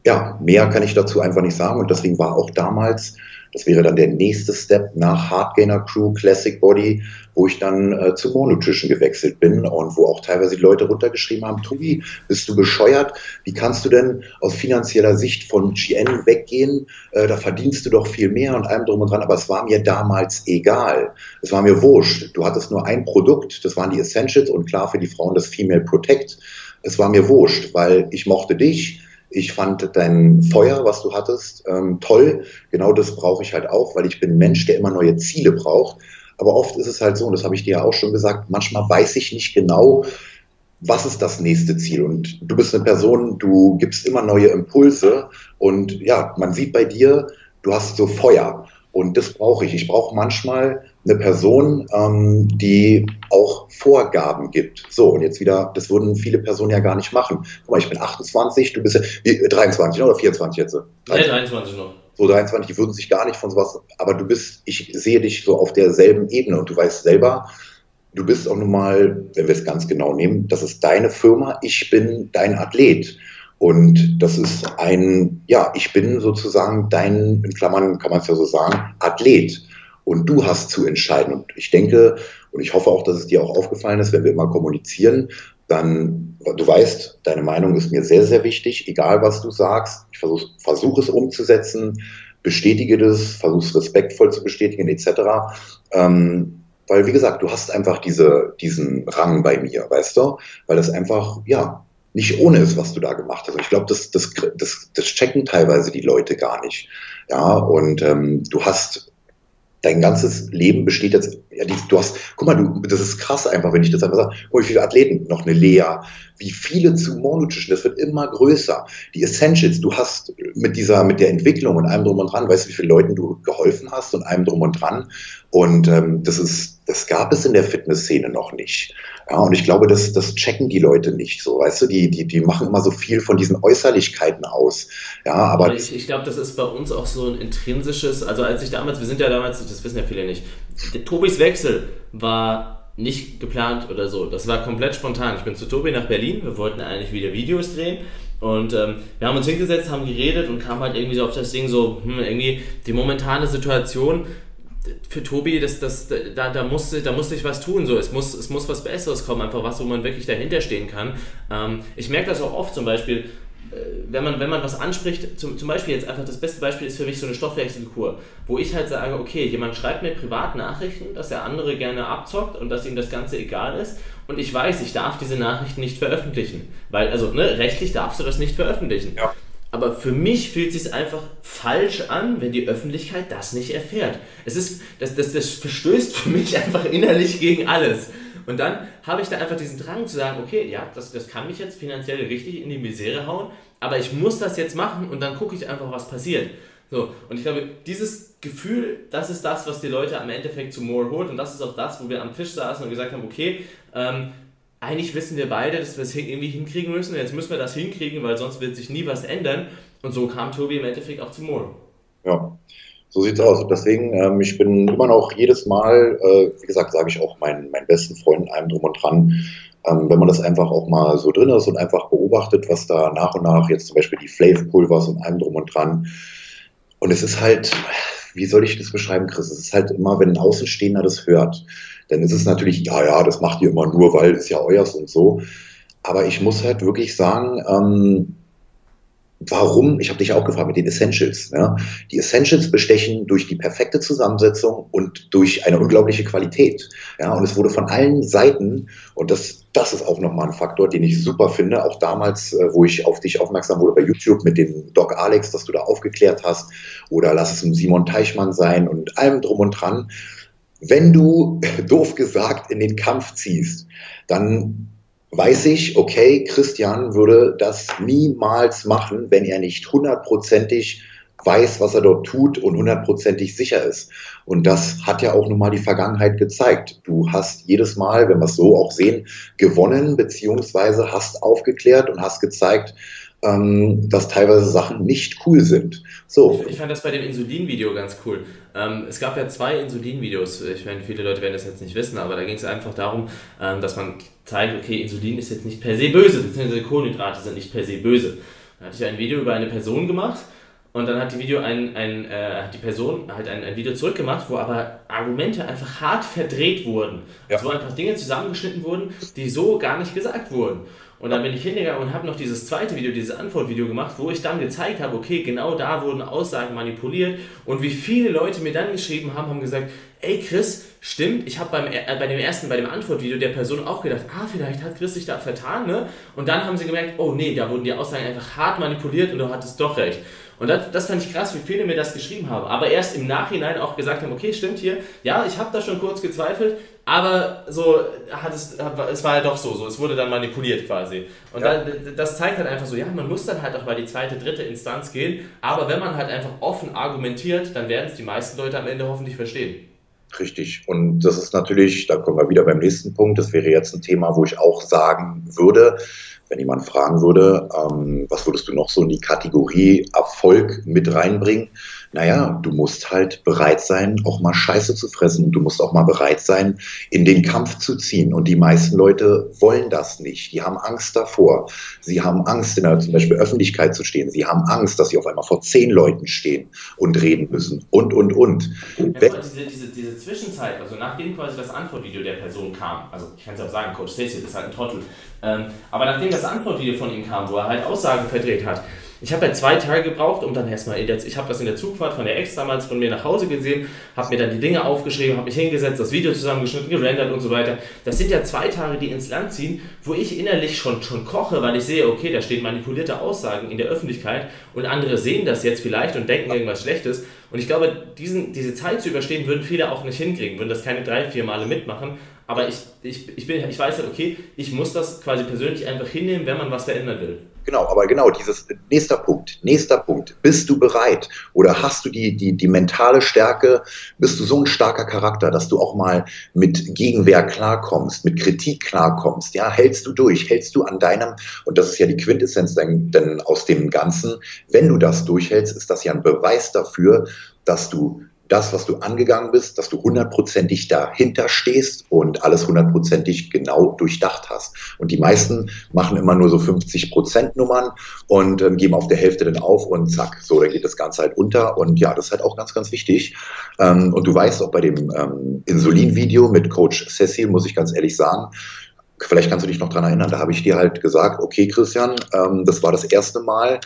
ja, mehr kann ich dazu einfach nicht sagen. Und deswegen war auch damals das wäre dann der nächste Step nach Hardgainer Crew Classic Body, wo ich dann äh, zu More gewechselt bin und wo auch teilweise die Leute runtergeschrieben haben, Tobi, bist du bescheuert? Wie kannst du denn aus finanzieller Sicht von GN weggehen? Äh, da verdienst du doch viel mehr und allem drum und dran. Aber es war mir damals egal. Es war mir wurscht. Du hattest nur ein Produkt, das waren die Essentials und klar für die Frauen das Female Protect. Es war mir wurscht, weil ich mochte dich Ich fand dein Feuer, was du hattest, ähm, toll. Genau das brauche ich halt auch, weil ich bin ein Mensch, der immer neue Ziele braucht. Aber oft ist es halt so, und das habe ich dir ja auch schon gesagt, manchmal weiß ich nicht genau, was ist das nächste Ziel? Und du bist eine Person, du gibst immer neue Impulse und ja, man sieht bei dir, du hast so Feuer. Und das brauche ich. Ich brauche manchmal eine Person, ähm, die auch Vorgaben gibt. So, und jetzt wieder, das würden viele Personen ja gar nicht machen. Guck mal, ich bin 28, du bist ja, wie, 23 oder 24 jetzt? 23. Ja, 23 noch. So 23, die würden sich gar nicht von sowas, aber du bist, ich sehe dich so auf derselben Ebene und du weißt selber, du bist auch nun mal, wenn wir es ganz genau nehmen, das ist deine Firma, ich bin dein Athlet. Und das ist ein, ja, ich bin sozusagen dein, in Klammern kann man es ja so sagen, Athlet. Und du hast zu entscheiden. Und ich denke, und ich hoffe auch, dass es dir auch aufgefallen ist, wenn wir immer kommunizieren, dann, du weißt, deine Meinung ist mir sehr, sehr wichtig, egal was du sagst. Ich versuche versuch es umzusetzen, bestätige das, versuche es respektvoll zu bestätigen, etc. Ähm, weil, wie gesagt, du hast einfach diese, diesen Rang bei mir, weißt du? Weil das einfach, ja, nicht ohne ist, was du da gemacht hast. Ich glaube, das, das, das, das checken teilweise die Leute gar nicht. Ja, und ähm, du hast dein ganzes Leben besteht jetzt, ja, die, du hast, guck mal, du, das ist krass einfach, wenn ich das einfach sage, guck mal, wie viele Athleten, noch eine Lea, wie viele zu More Nutrition, das wird immer größer. Die Essentials, du hast mit dieser, mit der Entwicklung und allem drum und dran, weißt du, wie viele Leuten du geholfen hast und allem drum und dran. Und ähm, das ist, das gab es in der Fitnessszene noch nicht. Ja, und ich glaube, das, das checken die Leute nicht so, weißt du, die, die, die machen immer so viel von diesen Äußerlichkeiten aus. Ja, aber. Ich, ich glaube, das ist bei uns auch so ein intrinsisches, also als ich damals, wir sind ja damals, das wissen ja viele nicht, der Tobis Wechsel war nicht geplant oder so. Das war komplett spontan. Ich bin zu Tobi nach Berlin, wir wollten eigentlich wieder Videos drehen. Und ähm, wir haben uns hingesetzt, haben geredet und kam halt irgendwie so auf das Ding so, hm, irgendwie die momentane Situation für Tobi, das, das, da, da, musste, da musste ich was tun. So. Es, muss, es muss was Besseres kommen, einfach was, wo man wirklich dahinter stehen kann. Ähm, ich merke das auch oft zum Beispiel, äh, wenn man, wenn man was anspricht, zum, zum Beispiel jetzt einfach das beste Beispiel ist für mich so eine Stoffwechselkur, wo ich halt sage, okay, jemand schreibt mir Privatnachrichten, dass er andere gerne abzockt und dass ihm das Ganze egal ist und ich weiß, ich darf diese Nachrichten nicht veröffentlichen, weil, also ne, rechtlich darfst du das nicht veröffentlichen. Ja. Aber für mich fühlt es sich einfach falsch an, wenn die Öffentlichkeit das nicht erfährt. Es ist, das, das, das verstößt für mich einfach innerlich gegen alles. Und dann habe ich da einfach diesen Drang zu sagen, okay, ja, das, das kann mich jetzt finanziell richtig in die Misere hauen, aber ich muss das jetzt machen und dann gucke ich einfach, was passiert. So, und ich glaube, dieses Gefühl, das ist das, was die Leute am Endeffekt zu More holt und das ist auch das, wo wir am Tisch saßen und gesagt haben, okay, ähm, eigentlich wissen wir beide, dass wir es irgendwie hinkriegen müssen. Jetzt müssen wir das hinkriegen, weil sonst wird sich nie was ändern. Und so kam Tobi im Endeffekt auch zu Moore. Ja, so sieht es aus. Deswegen, ähm, ich bin immer noch jedes Mal, äh, wie gesagt, sage ich auch meinen, meinen besten Freunden einem drum und dran, ähm, wenn man das einfach auch mal so drin ist und einfach beobachtet, was da nach und nach jetzt zum Beispiel die Flav-Pulvers und einem drum und dran. Und es ist halt, wie soll ich das beschreiben, Chris? Es ist halt immer, wenn ein Außenstehender das hört, dann ist es natürlich, ja, ja, das macht ihr immer nur, weil es ja euers und so. Aber ich muss halt wirklich sagen, ähm, warum, ich habe dich auch gefragt mit den Essentials. Ja? Die Essentials bestechen durch die perfekte Zusammensetzung und durch eine unglaubliche Qualität. Ja? Und es wurde von allen Seiten, und das, das ist auch nochmal ein Faktor, den ich super finde, auch damals, äh, wo ich auf dich aufmerksam wurde bei YouTube mit dem Doc Alex, dass du da aufgeklärt hast, oder lass es ein Simon Teichmann sein und allem drum und dran. Wenn du, doof gesagt, in den Kampf ziehst, dann weiß ich, okay, Christian würde das niemals machen, wenn er nicht hundertprozentig weiß, was er dort tut und hundertprozentig sicher ist. Und das hat ja auch nun mal die Vergangenheit gezeigt. Du hast jedes Mal, wenn wir es so auch sehen, gewonnen, beziehungsweise hast aufgeklärt und hast gezeigt, ähm, dass teilweise Sachen nicht cool sind. So. Ich, ich fand das bei dem Insulin-Video ganz cool. Ähm, es gab ja zwei Insulin-Videos. Ich meine, viele Leute werden das jetzt nicht wissen, aber da ging es einfach darum, ähm, dass man zeigt, okay, Insulin ist jetzt nicht per se böse, beziehungsweise Kohlenhydrate sind nicht per se böse. Da hatte ich ein Video über eine Person gemacht und dann hat die Video ein, ein äh, hat die Person halt ein, ein Video zurückgemacht, wo aber Argumente einfach hart verdreht wurden. Ja. Also wo einfach Dinge zusammengeschnitten wurden, die so gar nicht gesagt wurden. Und dann bin ich hingegangen und habe noch dieses zweite Video, dieses Antwortvideo gemacht, wo ich dann gezeigt habe, okay, genau da wurden Aussagen manipuliert und wie viele Leute mir dann geschrieben haben, haben gesagt, ey Chris, stimmt, ich habe äh, bei dem ersten, bei dem Antwortvideo der Person auch gedacht, ah, vielleicht hat Chris sich da vertan, ne? Und dann haben sie gemerkt, oh nee, da wurden die Aussagen einfach hart manipuliert und du hattest doch recht. Und das, das fand ich krass, wie viele mir das geschrieben haben. Aber erst im Nachhinein auch gesagt haben, okay, stimmt hier, ja, ich habe da schon kurz gezweifelt, aber so hat es, es war ja doch so, so, es wurde dann manipuliert quasi. Und ja. dann, das zeigt halt einfach so, ja, man muss dann halt auch mal die zweite, dritte Instanz gehen, aber wenn man halt einfach offen argumentiert, dann werden es die meisten Leute am Ende hoffentlich verstehen. Richtig. Und das ist natürlich, da kommen wir wieder beim nächsten Punkt, das wäre jetzt ein Thema, wo ich auch sagen würde, wenn jemand fragen würde, ähm, was würdest du noch so in die Kategorie Erfolg mit reinbringen? Naja, du musst halt bereit sein, auch mal Scheiße zu fressen. Du musst auch mal bereit sein, in den Kampf zu ziehen. Und die meisten Leute wollen das nicht. Die haben Angst davor. Sie haben Angst, in der zum Beispiel Öffentlichkeit zu stehen. Sie haben Angst, dass sie auf einmal vor zehn Leuten stehen und reden müssen. Und, und, und. Ja, diese, diese, diese Zwischenzeit, also nachdem quasi das Antwortvideo der Person kam, also ich kann es auch sagen, Coach Stacey ist halt ein Trottel, ähm, aber nachdem das Antwortvideo von ihm kam, wo er halt Aussagen verdreht hat, ich habe ja zwei Tage gebraucht, um dann erstmal, ich habe das in der Zugfahrt von der Ex damals von mir nach Hause gesehen, habe mir dann die Dinge aufgeschrieben, habe mich hingesetzt, das Video zusammengeschnitten, gerendert und so weiter. Das sind ja zwei Tage, die ins Land ziehen, wo ich innerlich schon, schon koche, weil ich sehe, okay, da stehen manipulierte Aussagen in der Öffentlichkeit und andere sehen das jetzt vielleicht und denken irgendwas Schlechtes. Und ich glaube, diesen, diese Zeit zu überstehen, würden viele auch nicht hinkriegen, würden das keine drei, vier Male mitmachen. Aber ich, ich, ich, bin, ich weiß halt, okay, ich muss das quasi persönlich einfach hinnehmen, wenn man was verändern will. Genau, aber genau, dieses nächster Punkt, nächster Punkt. Bist du bereit oder hast du die, die, die mentale Stärke, bist du so ein starker Charakter, dass du auch mal mit Gegenwehr klarkommst, mit Kritik klarkommst, ja, hältst du durch, hältst du an deinem, und das ist ja die Quintessenz denn, denn aus dem Ganzen, wenn du das durchhältst, ist das ja ein Beweis dafür, dass du das, was du angegangen bist, dass du hundertprozentig dahinter stehst und alles hundertprozentig genau durchdacht hast. Und die meisten machen immer nur so 50 Prozent Nummern und ähm, geben auf der Hälfte dann auf und zack, so, dann geht das Ganze halt unter. Und ja, das ist halt auch ganz, ganz wichtig. Ähm, und du weißt auch bei dem ähm, Insulin-Video mit Coach Cecil, muss ich ganz ehrlich sagen, vielleicht kannst du dich noch dran erinnern, da habe ich dir halt gesagt, okay, Christian, ähm, das war das erste Mal,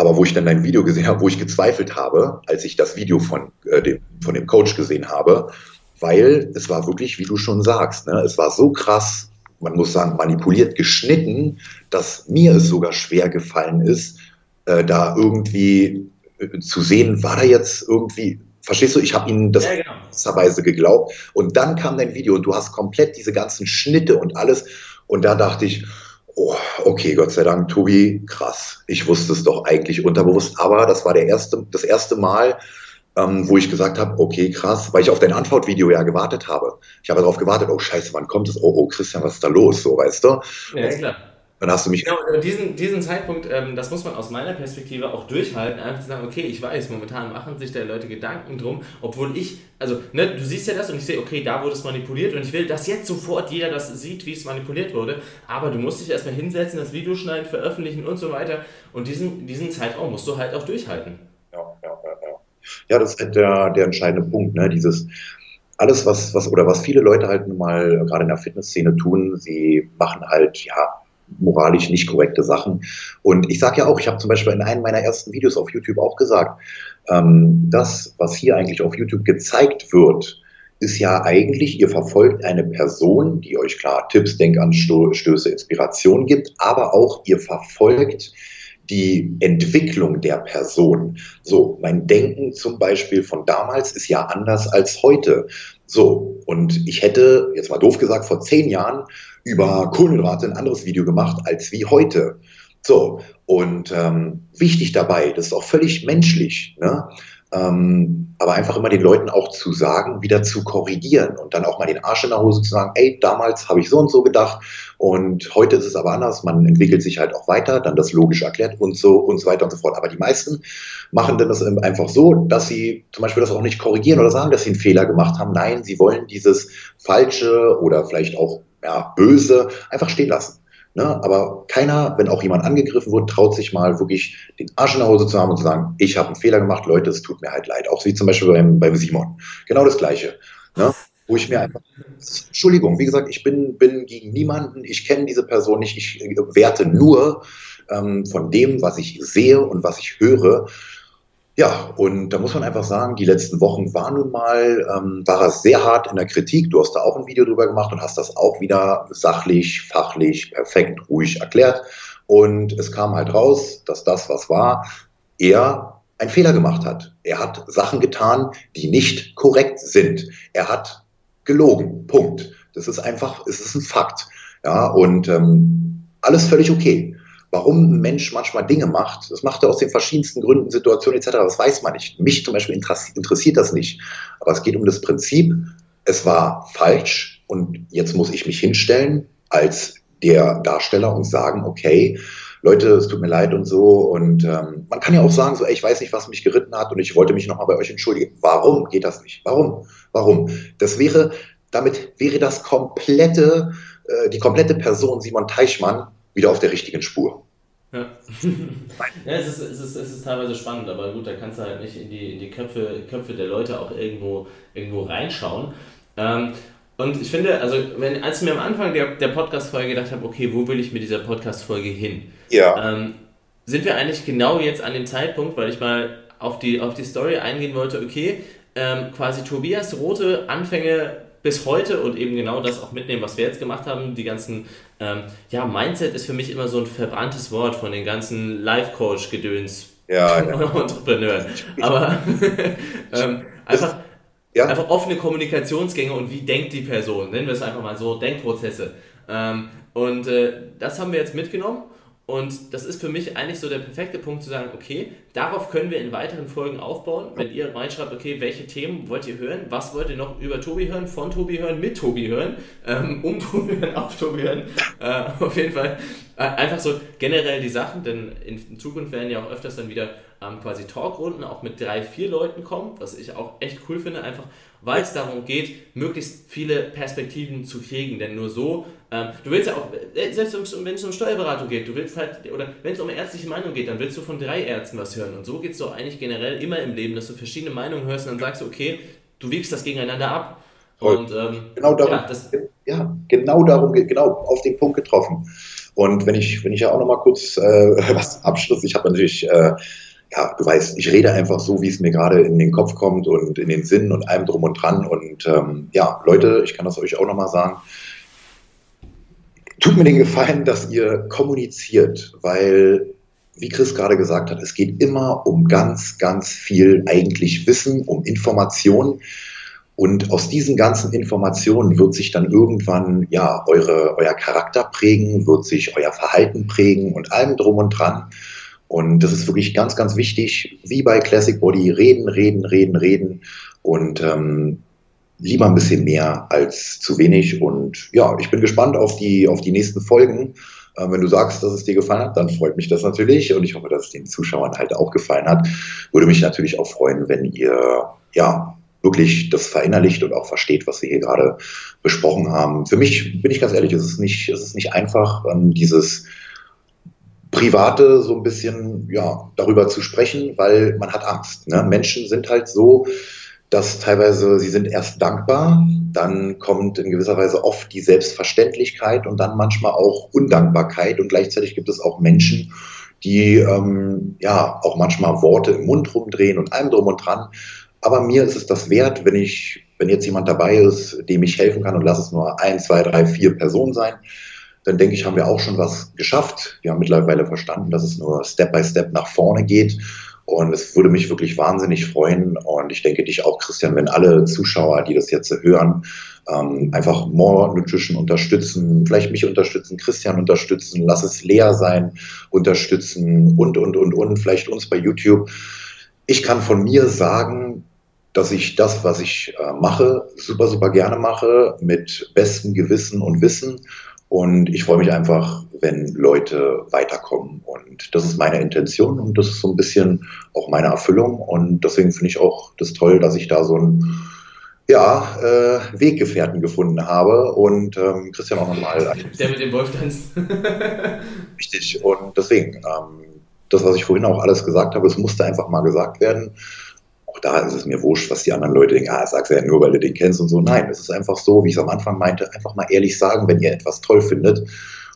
aber wo ich dann dein Video gesehen habe, wo ich gezweifelt habe, als ich das Video von, äh, dem, von dem Coach gesehen habe, weil es war wirklich, wie du schon sagst, ne, es war so krass, man muss sagen, manipuliert geschnitten, dass mir es sogar schwer gefallen ist, äh, da irgendwie äh, zu sehen, war da jetzt irgendwie, verstehst du, ich habe ihnen das ja, genau. geglaubt und dann kam dein Video und du hast komplett diese ganzen Schnitte und alles und da dachte ich, Oh, okay, Gott sei Dank, Tobi, krass. Ich wusste es doch eigentlich unterbewusst, aber das war der erste, das erste Mal, ähm, wo ich gesagt habe, okay, krass, weil ich auf dein Antwortvideo ja gewartet habe. Ich habe darauf gewartet, oh Scheiße, wann kommt es? Oh, oh, Christian, was ist da los? So, weißt du? Ja, klar. Dann hast du mich. Genau, diesen, diesen Zeitpunkt, ähm, das muss man aus meiner Perspektive auch durchhalten, einfach zu sagen, okay, ich weiß, momentan machen sich da Leute Gedanken drum, obwohl ich, also, ne, du siehst ja das und ich sehe, okay, da wurde es manipuliert und ich will, dass jetzt sofort jeder das sieht, wie es manipuliert wurde, aber du musst dich erstmal hinsetzen, das Video schneiden, veröffentlichen und so weiter und diesen, diesen Zeitraum musst du halt auch durchhalten. Ja, ja, ja, ja. Ja, das ist halt der, der entscheidende Punkt, ne, dieses, alles, was, was, oder was viele Leute halt nun mal gerade in der Fitnessszene tun, sie machen halt, ja, moralisch nicht korrekte Sachen. Und ich sage ja auch, ich habe zum Beispiel in einem meiner ersten Videos auf YouTube auch gesagt, ähm, das, was hier eigentlich auf YouTube gezeigt wird, ist ja eigentlich, ihr verfolgt eine Person, die euch klar Tipps, Denkanstöße, Inspiration gibt, aber auch ihr verfolgt die Entwicklung der Person. So, mein Denken zum Beispiel von damals ist ja anders als heute. So, und ich hätte, jetzt mal doof gesagt, vor zehn Jahren über Kohlenhydrate ein anderes Video gemacht als wie heute. So, und ähm, wichtig dabei, das ist auch völlig menschlich, ne? Ähm, aber einfach immer den Leuten auch zu sagen, wieder zu korrigieren und dann auch mal den Arsch in der Hose zu sagen, ey, damals habe ich so und so gedacht und heute ist es aber anders, man entwickelt sich halt auch weiter, dann das logisch erklärt und so und so weiter und so fort. Aber die meisten machen dann das einfach so, dass sie zum Beispiel das auch nicht korrigieren oder sagen, dass sie einen Fehler gemacht haben. Nein, sie wollen dieses falsche oder vielleicht auch ja, böse einfach stehen lassen. Ne? Aber keiner, wenn auch jemand angegriffen wird, traut sich mal wirklich den Arsch in der Hose zu haben und zu sagen, ich habe einen Fehler gemacht, Leute, es tut mir halt leid. Auch wie zum Beispiel beim, beim Simon. Genau das Gleiche. Ne? Wo ich mir einfach, Entschuldigung, wie gesagt, ich bin, bin gegen niemanden, ich kenne diese Person nicht, ich werte nur ähm, von dem, was ich sehe und was ich höre. Ja, und da muss man einfach sagen, die letzten Wochen waren nun mal, ähm, war er sehr hart in der Kritik. Du hast da auch ein Video drüber gemacht und hast das auch wieder sachlich, fachlich, perfekt, ruhig erklärt. Und es kam halt raus, dass das, was war, er einen Fehler gemacht hat. Er hat Sachen getan, die nicht korrekt sind. Er hat gelogen. Punkt. Das ist einfach, es ist ein Fakt. Ja, und ähm, alles völlig okay. Warum ein Mensch manchmal Dinge macht, das macht er aus den verschiedensten Gründen, Situationen etc., das weiß man nicht. Mich zum Beispiel interessiert das nicht. Aber es geht um das Prinzip, es war falsch und jetzt muss ich mich hinstellen als der Darsteller und sagen, okay, Leute, es tut mir leid und so. Und ähm, man kann ja auch sagen, so, ey, ich weiß nicht, was mich geritten hat und ich wollte mich nochmal bei euch entschuldigen. Warum geht das nicht? Warum? Warum? Das wäre, damit wäre das komplette, äh, die komplette Person Simon Teichmann wieder auf der richtigen Spur. Ja, ja es, ist, es, ist, es ist teilweise spannend, aber gut, da kannst du halt nicht in die, in die Köpfe, Köpfe der Leute auch irgendwo, irgendwo reinschauen. Ähm, und ich finde, also wenn, als ich mir am Anfang der, der Podcast-Folge gedacht habe, okay, wo will ich mit dieser Podcast-Folge hin? Ja. Ähm, sind wir eigentlich genau jetzt an dem Zeitpunkt, weil ich mal auf die, auf die Story eingehen wollte, okay, ähm, quasi Tobias Rote Anfänge bis heute und eben genau das auch mitnehmen, was wir jetzt gemacht haben. Die ganzen, ähm, ja, Mindset ist für mich immer so ein verbranntes Wort von den ganzen Life-Coach-Gedöns. Ja, ja. Entrepreneuren. Aber ähm, einfach, ja. einfach offene Kommunikationsgänge und wie denkt die Person. Nennen wir es einfach mal so, Denkprozesse. Ähm, und äh, das haben wir jetzt mitgenommen und das ist für mich eigentlich so der perfekte Punkt zu sagen, okay, darauf können wir in weiteren Folgen aufbauen. Wenn ihr reinschreibt, okay, welche Themen wollt ihr hören? Was wollt ihr noch über Tobi hören, von Tobi hören, mit Tobi hören, ähm, um Tobi hören, auf Tobi hören? Äh, auf jeden Fall äh, einfach so generell die Sachen, denn in, Zukunft werden ja auch öfters dann wieder ähm, quasi Talkrunden auch mit drei, vier Leuten kommen, was ich auch echt cool finde, einfach weil es darum geht, möglichst viele Perspektiven zu kriegen. Denn nur so, du willst ja auch, äh, selbst wenn es um Steuerberatung geht, du willst halt, oder wenn es um ärztliche Meinung geht, dann willst du von drei Ärzten was hören. Und so geht es doch eigentlich generell immer im Leben, dass du verschiedene Meinungen hörst und dann sagst du, okay, du wiegst das gegeneinander ab. Und ähm, genau darum, ja, das, ja, genau darum geht, genau auf den Punkt getroffen. Und wenn ich, wenn ich ja auch noch mal kurz äh, was Abschluss, ich habe natürlich äh, ja, du weißt, ich rede einfach so, wie es mir gerade in den Kopf kommt und in den Sinn und allem drum und dran. Und ähm, ja, Leute, ich kann das euch auch nochmal sagen. Tut mir den Gefallen, dass ihr kommuniziert, weil, wie Chris gerade gesagt hat, es geht immer um ganz, ganz viel eigentlich Wissen, um Informationen. Und aus diesen ganzen Informationen wird sich dann irgendwann ja eure, euer Charakter prägen, wird sich euer Verhalten prägen und allem drum und dran. Und das ist wirklich ganz, ganz wichtig, wie bei Classic Body, reden, reden, reden, reden und ähm, lieber ein bisschen mehr als zu wenig. Und ja, ich bin gespannt auf die, auf die nächsten Folgen. Äh, wenn du sagst, dass es dir gefallen hat, dann freut mich das natürlich und ich hoffe, dass es den Zuschauern halt auch gefallen hat. Würde mich natürlich auch freuen, wenn ihr ja wirklich das verinnerlicht und auch versteht, was wir hier gerade besprochen haben. Für mich bin ich ganz ehrlich, es ist nicht, es ist nicht einfach, ähm, dieses Private so ein bisschen ja, darüber zu sprechen, weil man hat Angst. Ne? Menschen sind halt so, dass teilweise sie sind erst dankbar, dann kommt in gewisser Weise oft die Selbstverständlichkeit und dann manchmal auch Undankbarkeit und gleichzeitig gibt es auch Menschen, die ähm, ja auch manchmal Worte im Mund rumdrehen und allem drum und dran. Aber mir ist es das wert, wenn ich, wenn jetzt jemand dabei ist, dem ich helfen kann und lass es nur ein, zwei, drei, vier Personen sein, dann denke ich, haben wir auch schon was geschafft. Wir haben mittlerweile verstanden, dass es nur Step by Step nach vorne geht. Und es würde mich wirklich wahnsinnig freuen. Und ich denke dich auch, Christian, wenn alle Zuschauer, die das jetzt hören, ähm, einfach More Nutrition unterstützen, vielleicht mich unterstützen, Christian unterstützen, lass es leer sein, unterstützen und, und, und, und, vielleicht uns bei YouTube. Ich kann von mir sagen, dass ich das, was ich äh, mache, super, super gerne mache, mit bestem Gewissen und Wissen und ich freue mich einfach, wenn Leute weiterkommen. Und das ist meine Intention und das ist so ein bisschen auch meine Erfüllung. Und deswegen finde ich auch das toll, dass ich da so einen ja, äh, Weggefährten gefunden habe. Und ähm, Christian auch nochmal. Der mit dem Wolf tanzt. Richtig. Und deswegen, ähm, das, was ich vorhin auch alles gesagt habe, es musste einfach mal gesagt werden da ist es mir wurscht, was die anderen Leute denken, ah, sag's ja nur, weil du den kennst und so. Nein, es ist einfach so, wie ich es am Anfang meinte, einfach mal ehrlich sagen, wenn ihr etwas toll findet.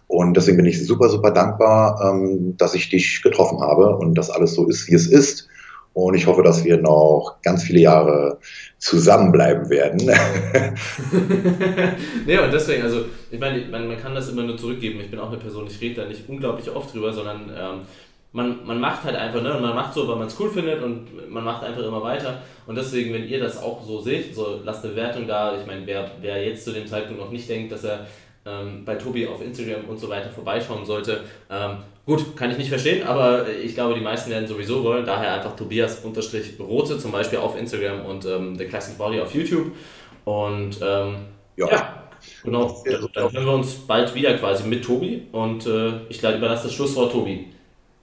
Und deswegen bin ich super, super dankbar, ähm, dass ich dich getroffen habe und dass alles so ist, wie es ist. und ich hoffe, dass wir noch ganz viele Jahre zusammenbleiben werden. nee, und deswegen, also ich meine, man, man kann das immer nur zurückgeben. Ich bin auch eine Person, ich rede da nicht unglaublich oft drüber, sondern ähm, man, man macht halt einfach, ne? man macht so, weil man es cool findet und man macht einfach immer weiter. Und deswegen, wenn ihr das auch so seht, so lasst eine Wertung da. Ich meine, wer, wer jetzt zu dem Zeitpunkt noch nicht denkt, dass er ähm, bei Tobi auf Instagram und so weiter vorbeischauen sollte, ähm, gut, kann ich nicht verstehen, aber ich glaube, die meisten werden sowieso wollen. Daher einfach Tobias-Rote zum Beispiel auf Instagram und ähm, The Classic Body auf YouTube. Und ähm, ja. ja. Genau, dann hören wir uns bald wieder quasi mit Tobi und äh, ich überlasse das Schlusswort Tobi.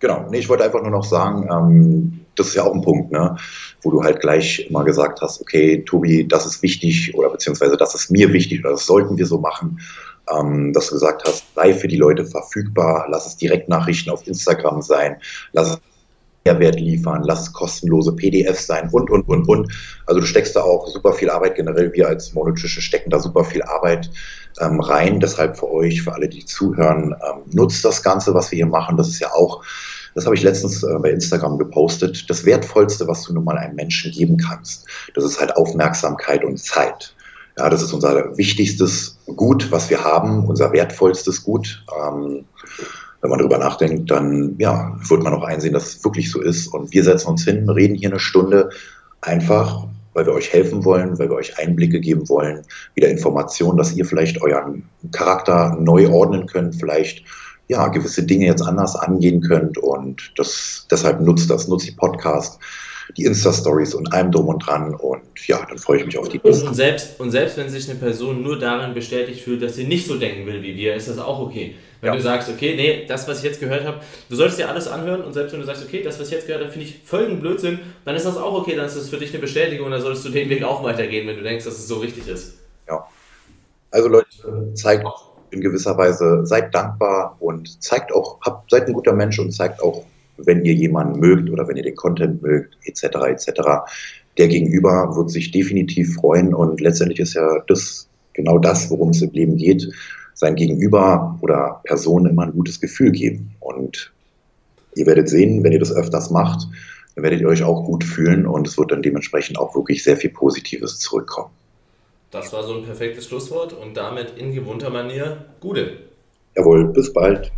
Genau, nee, ich wollte einfach nur noch sagen, ähm, das ist ja auch ein Punkt, ne, wo du halt gleich immer gesagt hast, okay, Tobi, das ist wichtig oder beziehungsweise das ist mir wichtig oder das sollten wir so machen, ähm, dass du gesagt hast, sei für die Leute verfügbar, lass es Direktnachrichten auf Instagram sein, lass es Mehrwert liefern, lass kostenlose PDFs sein und, und, und, und. Also du steckst da auch super viel Arbeit, generell wir als Monotische stecken da super viel Arbeit ähm, rein. Deshalb für euch, für alle, die zuhören, ähm, nutzt das Ganze, was wir hier machen. Das ist ja auch das habe ich letztens äh, bei Instagram gepostet. Das Wertvollste, was du nun mal einem Menschen geben kannst, das ist halt Aufmerksamkeit und Zeit. Ja, das ist unser wichtigstes Gut, was wir haben, unser wertvollstes Gut. Ähm, wenn man darüber nachdenkt, dann ja, wird man auch einsehen, dass es wirklich so ist. Und wir setzen uns hin, reden hier eine Stunde einfach, weil wir euch helfen wollen, weil wir euch Einblicke geben wollen, wieder Informationen, dass ihr vielleicht euren Charakter neu ordnen könnt, vielleicht ja, gewisse Dinge jetzt anders angehen könnt und das, deshalb nutzt das, nutzt die Podcast, die Insta-Stories und allem drum und dran und ja, dann freue ich mich auf die nächste. Und selbst, und selbst wenn sich eine Person nur darin bestätigt fühlt, dass sie nicht so denken will wie wir, ist das auch okay. Wenn ja. du sagst, okay, nee, das, was ich jetzt gehört habe, du solltest dir alles anhören und selbst wenn du sagst, okay, das, was ich jetzt gehört habe, finde ich völligen Blödsinn, dann ist das auch okay, dann ist das für dich eine Bestätigung und dann solltest du den Weg auch weitergehen, wenn du denkst, dass es so richtig ist. Ja. Also Leute, zeigt in gewisser Weise seid dankbar und zeigt auch, habt, seid ein guter Mensch und zeigt auch, wenn ihr jemanden mögt oder wenn ihr den Content mögt, etc., etc. Der Gegenüber wird sich definitiv freuen und letztendlich ist ja das genau das, worum es im Leben geht, sein Gegenüber oder Person immer ein gutes Gefühl geben. Und ihr werdet sehen, wenn ihr das öfters macht, dann werdet ihr euch auch gut fühlen und es wird dann dementsprechend auch wirklich sehr viel Positives zurückkommen. Das war so ein perfektes Schlusswort und damit in gewohnter Manier Gude. Jawohl, bis bald.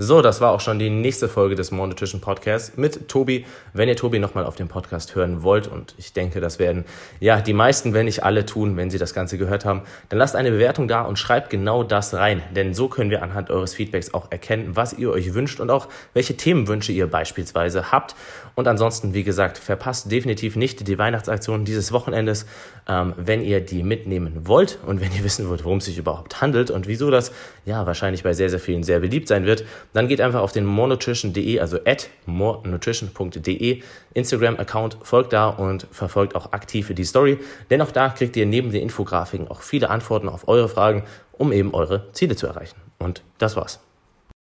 So, das war auch schon die nächste Folge des Monetischen Podcasts mit Tobi. Wenn ihr Tobi nochmal auf dem Podcast hören wollt, und ich denke, das werden ja die meisten, wenn nicht alle tun, wenn sie das Ganze gehört haben, dann lasst eine Bewertung da und schreibt genau das rein. Denn so können wir anhand eures Feedbacks auch erkennen, was ihr euch wünscht und auch welche Themenwünsche ihr beispielsweise habt. Und ansonsten, wie gesagt, verpasst definitiv nicht die Weihnachtsaktion dieses Wochenendes, ähm, wenn ihr die mitnehmen wollt und wenn ihr wissen wollt, worum es sich überhaupt handelt und wieso das ja wahrscheinlich bei sehr, sehr vielen sehr beliebt sein wird dann geht einfach auf den morenutrition.de, also at morenutrition.de Instagram-Account, folgt da und verfolgt auch aktiv die Story. Denn auch da kriegt ihr neben den Infografiken auch viele Antworten auf eure Fragen, um eben eure Ziele zu erreichen. Und das war's.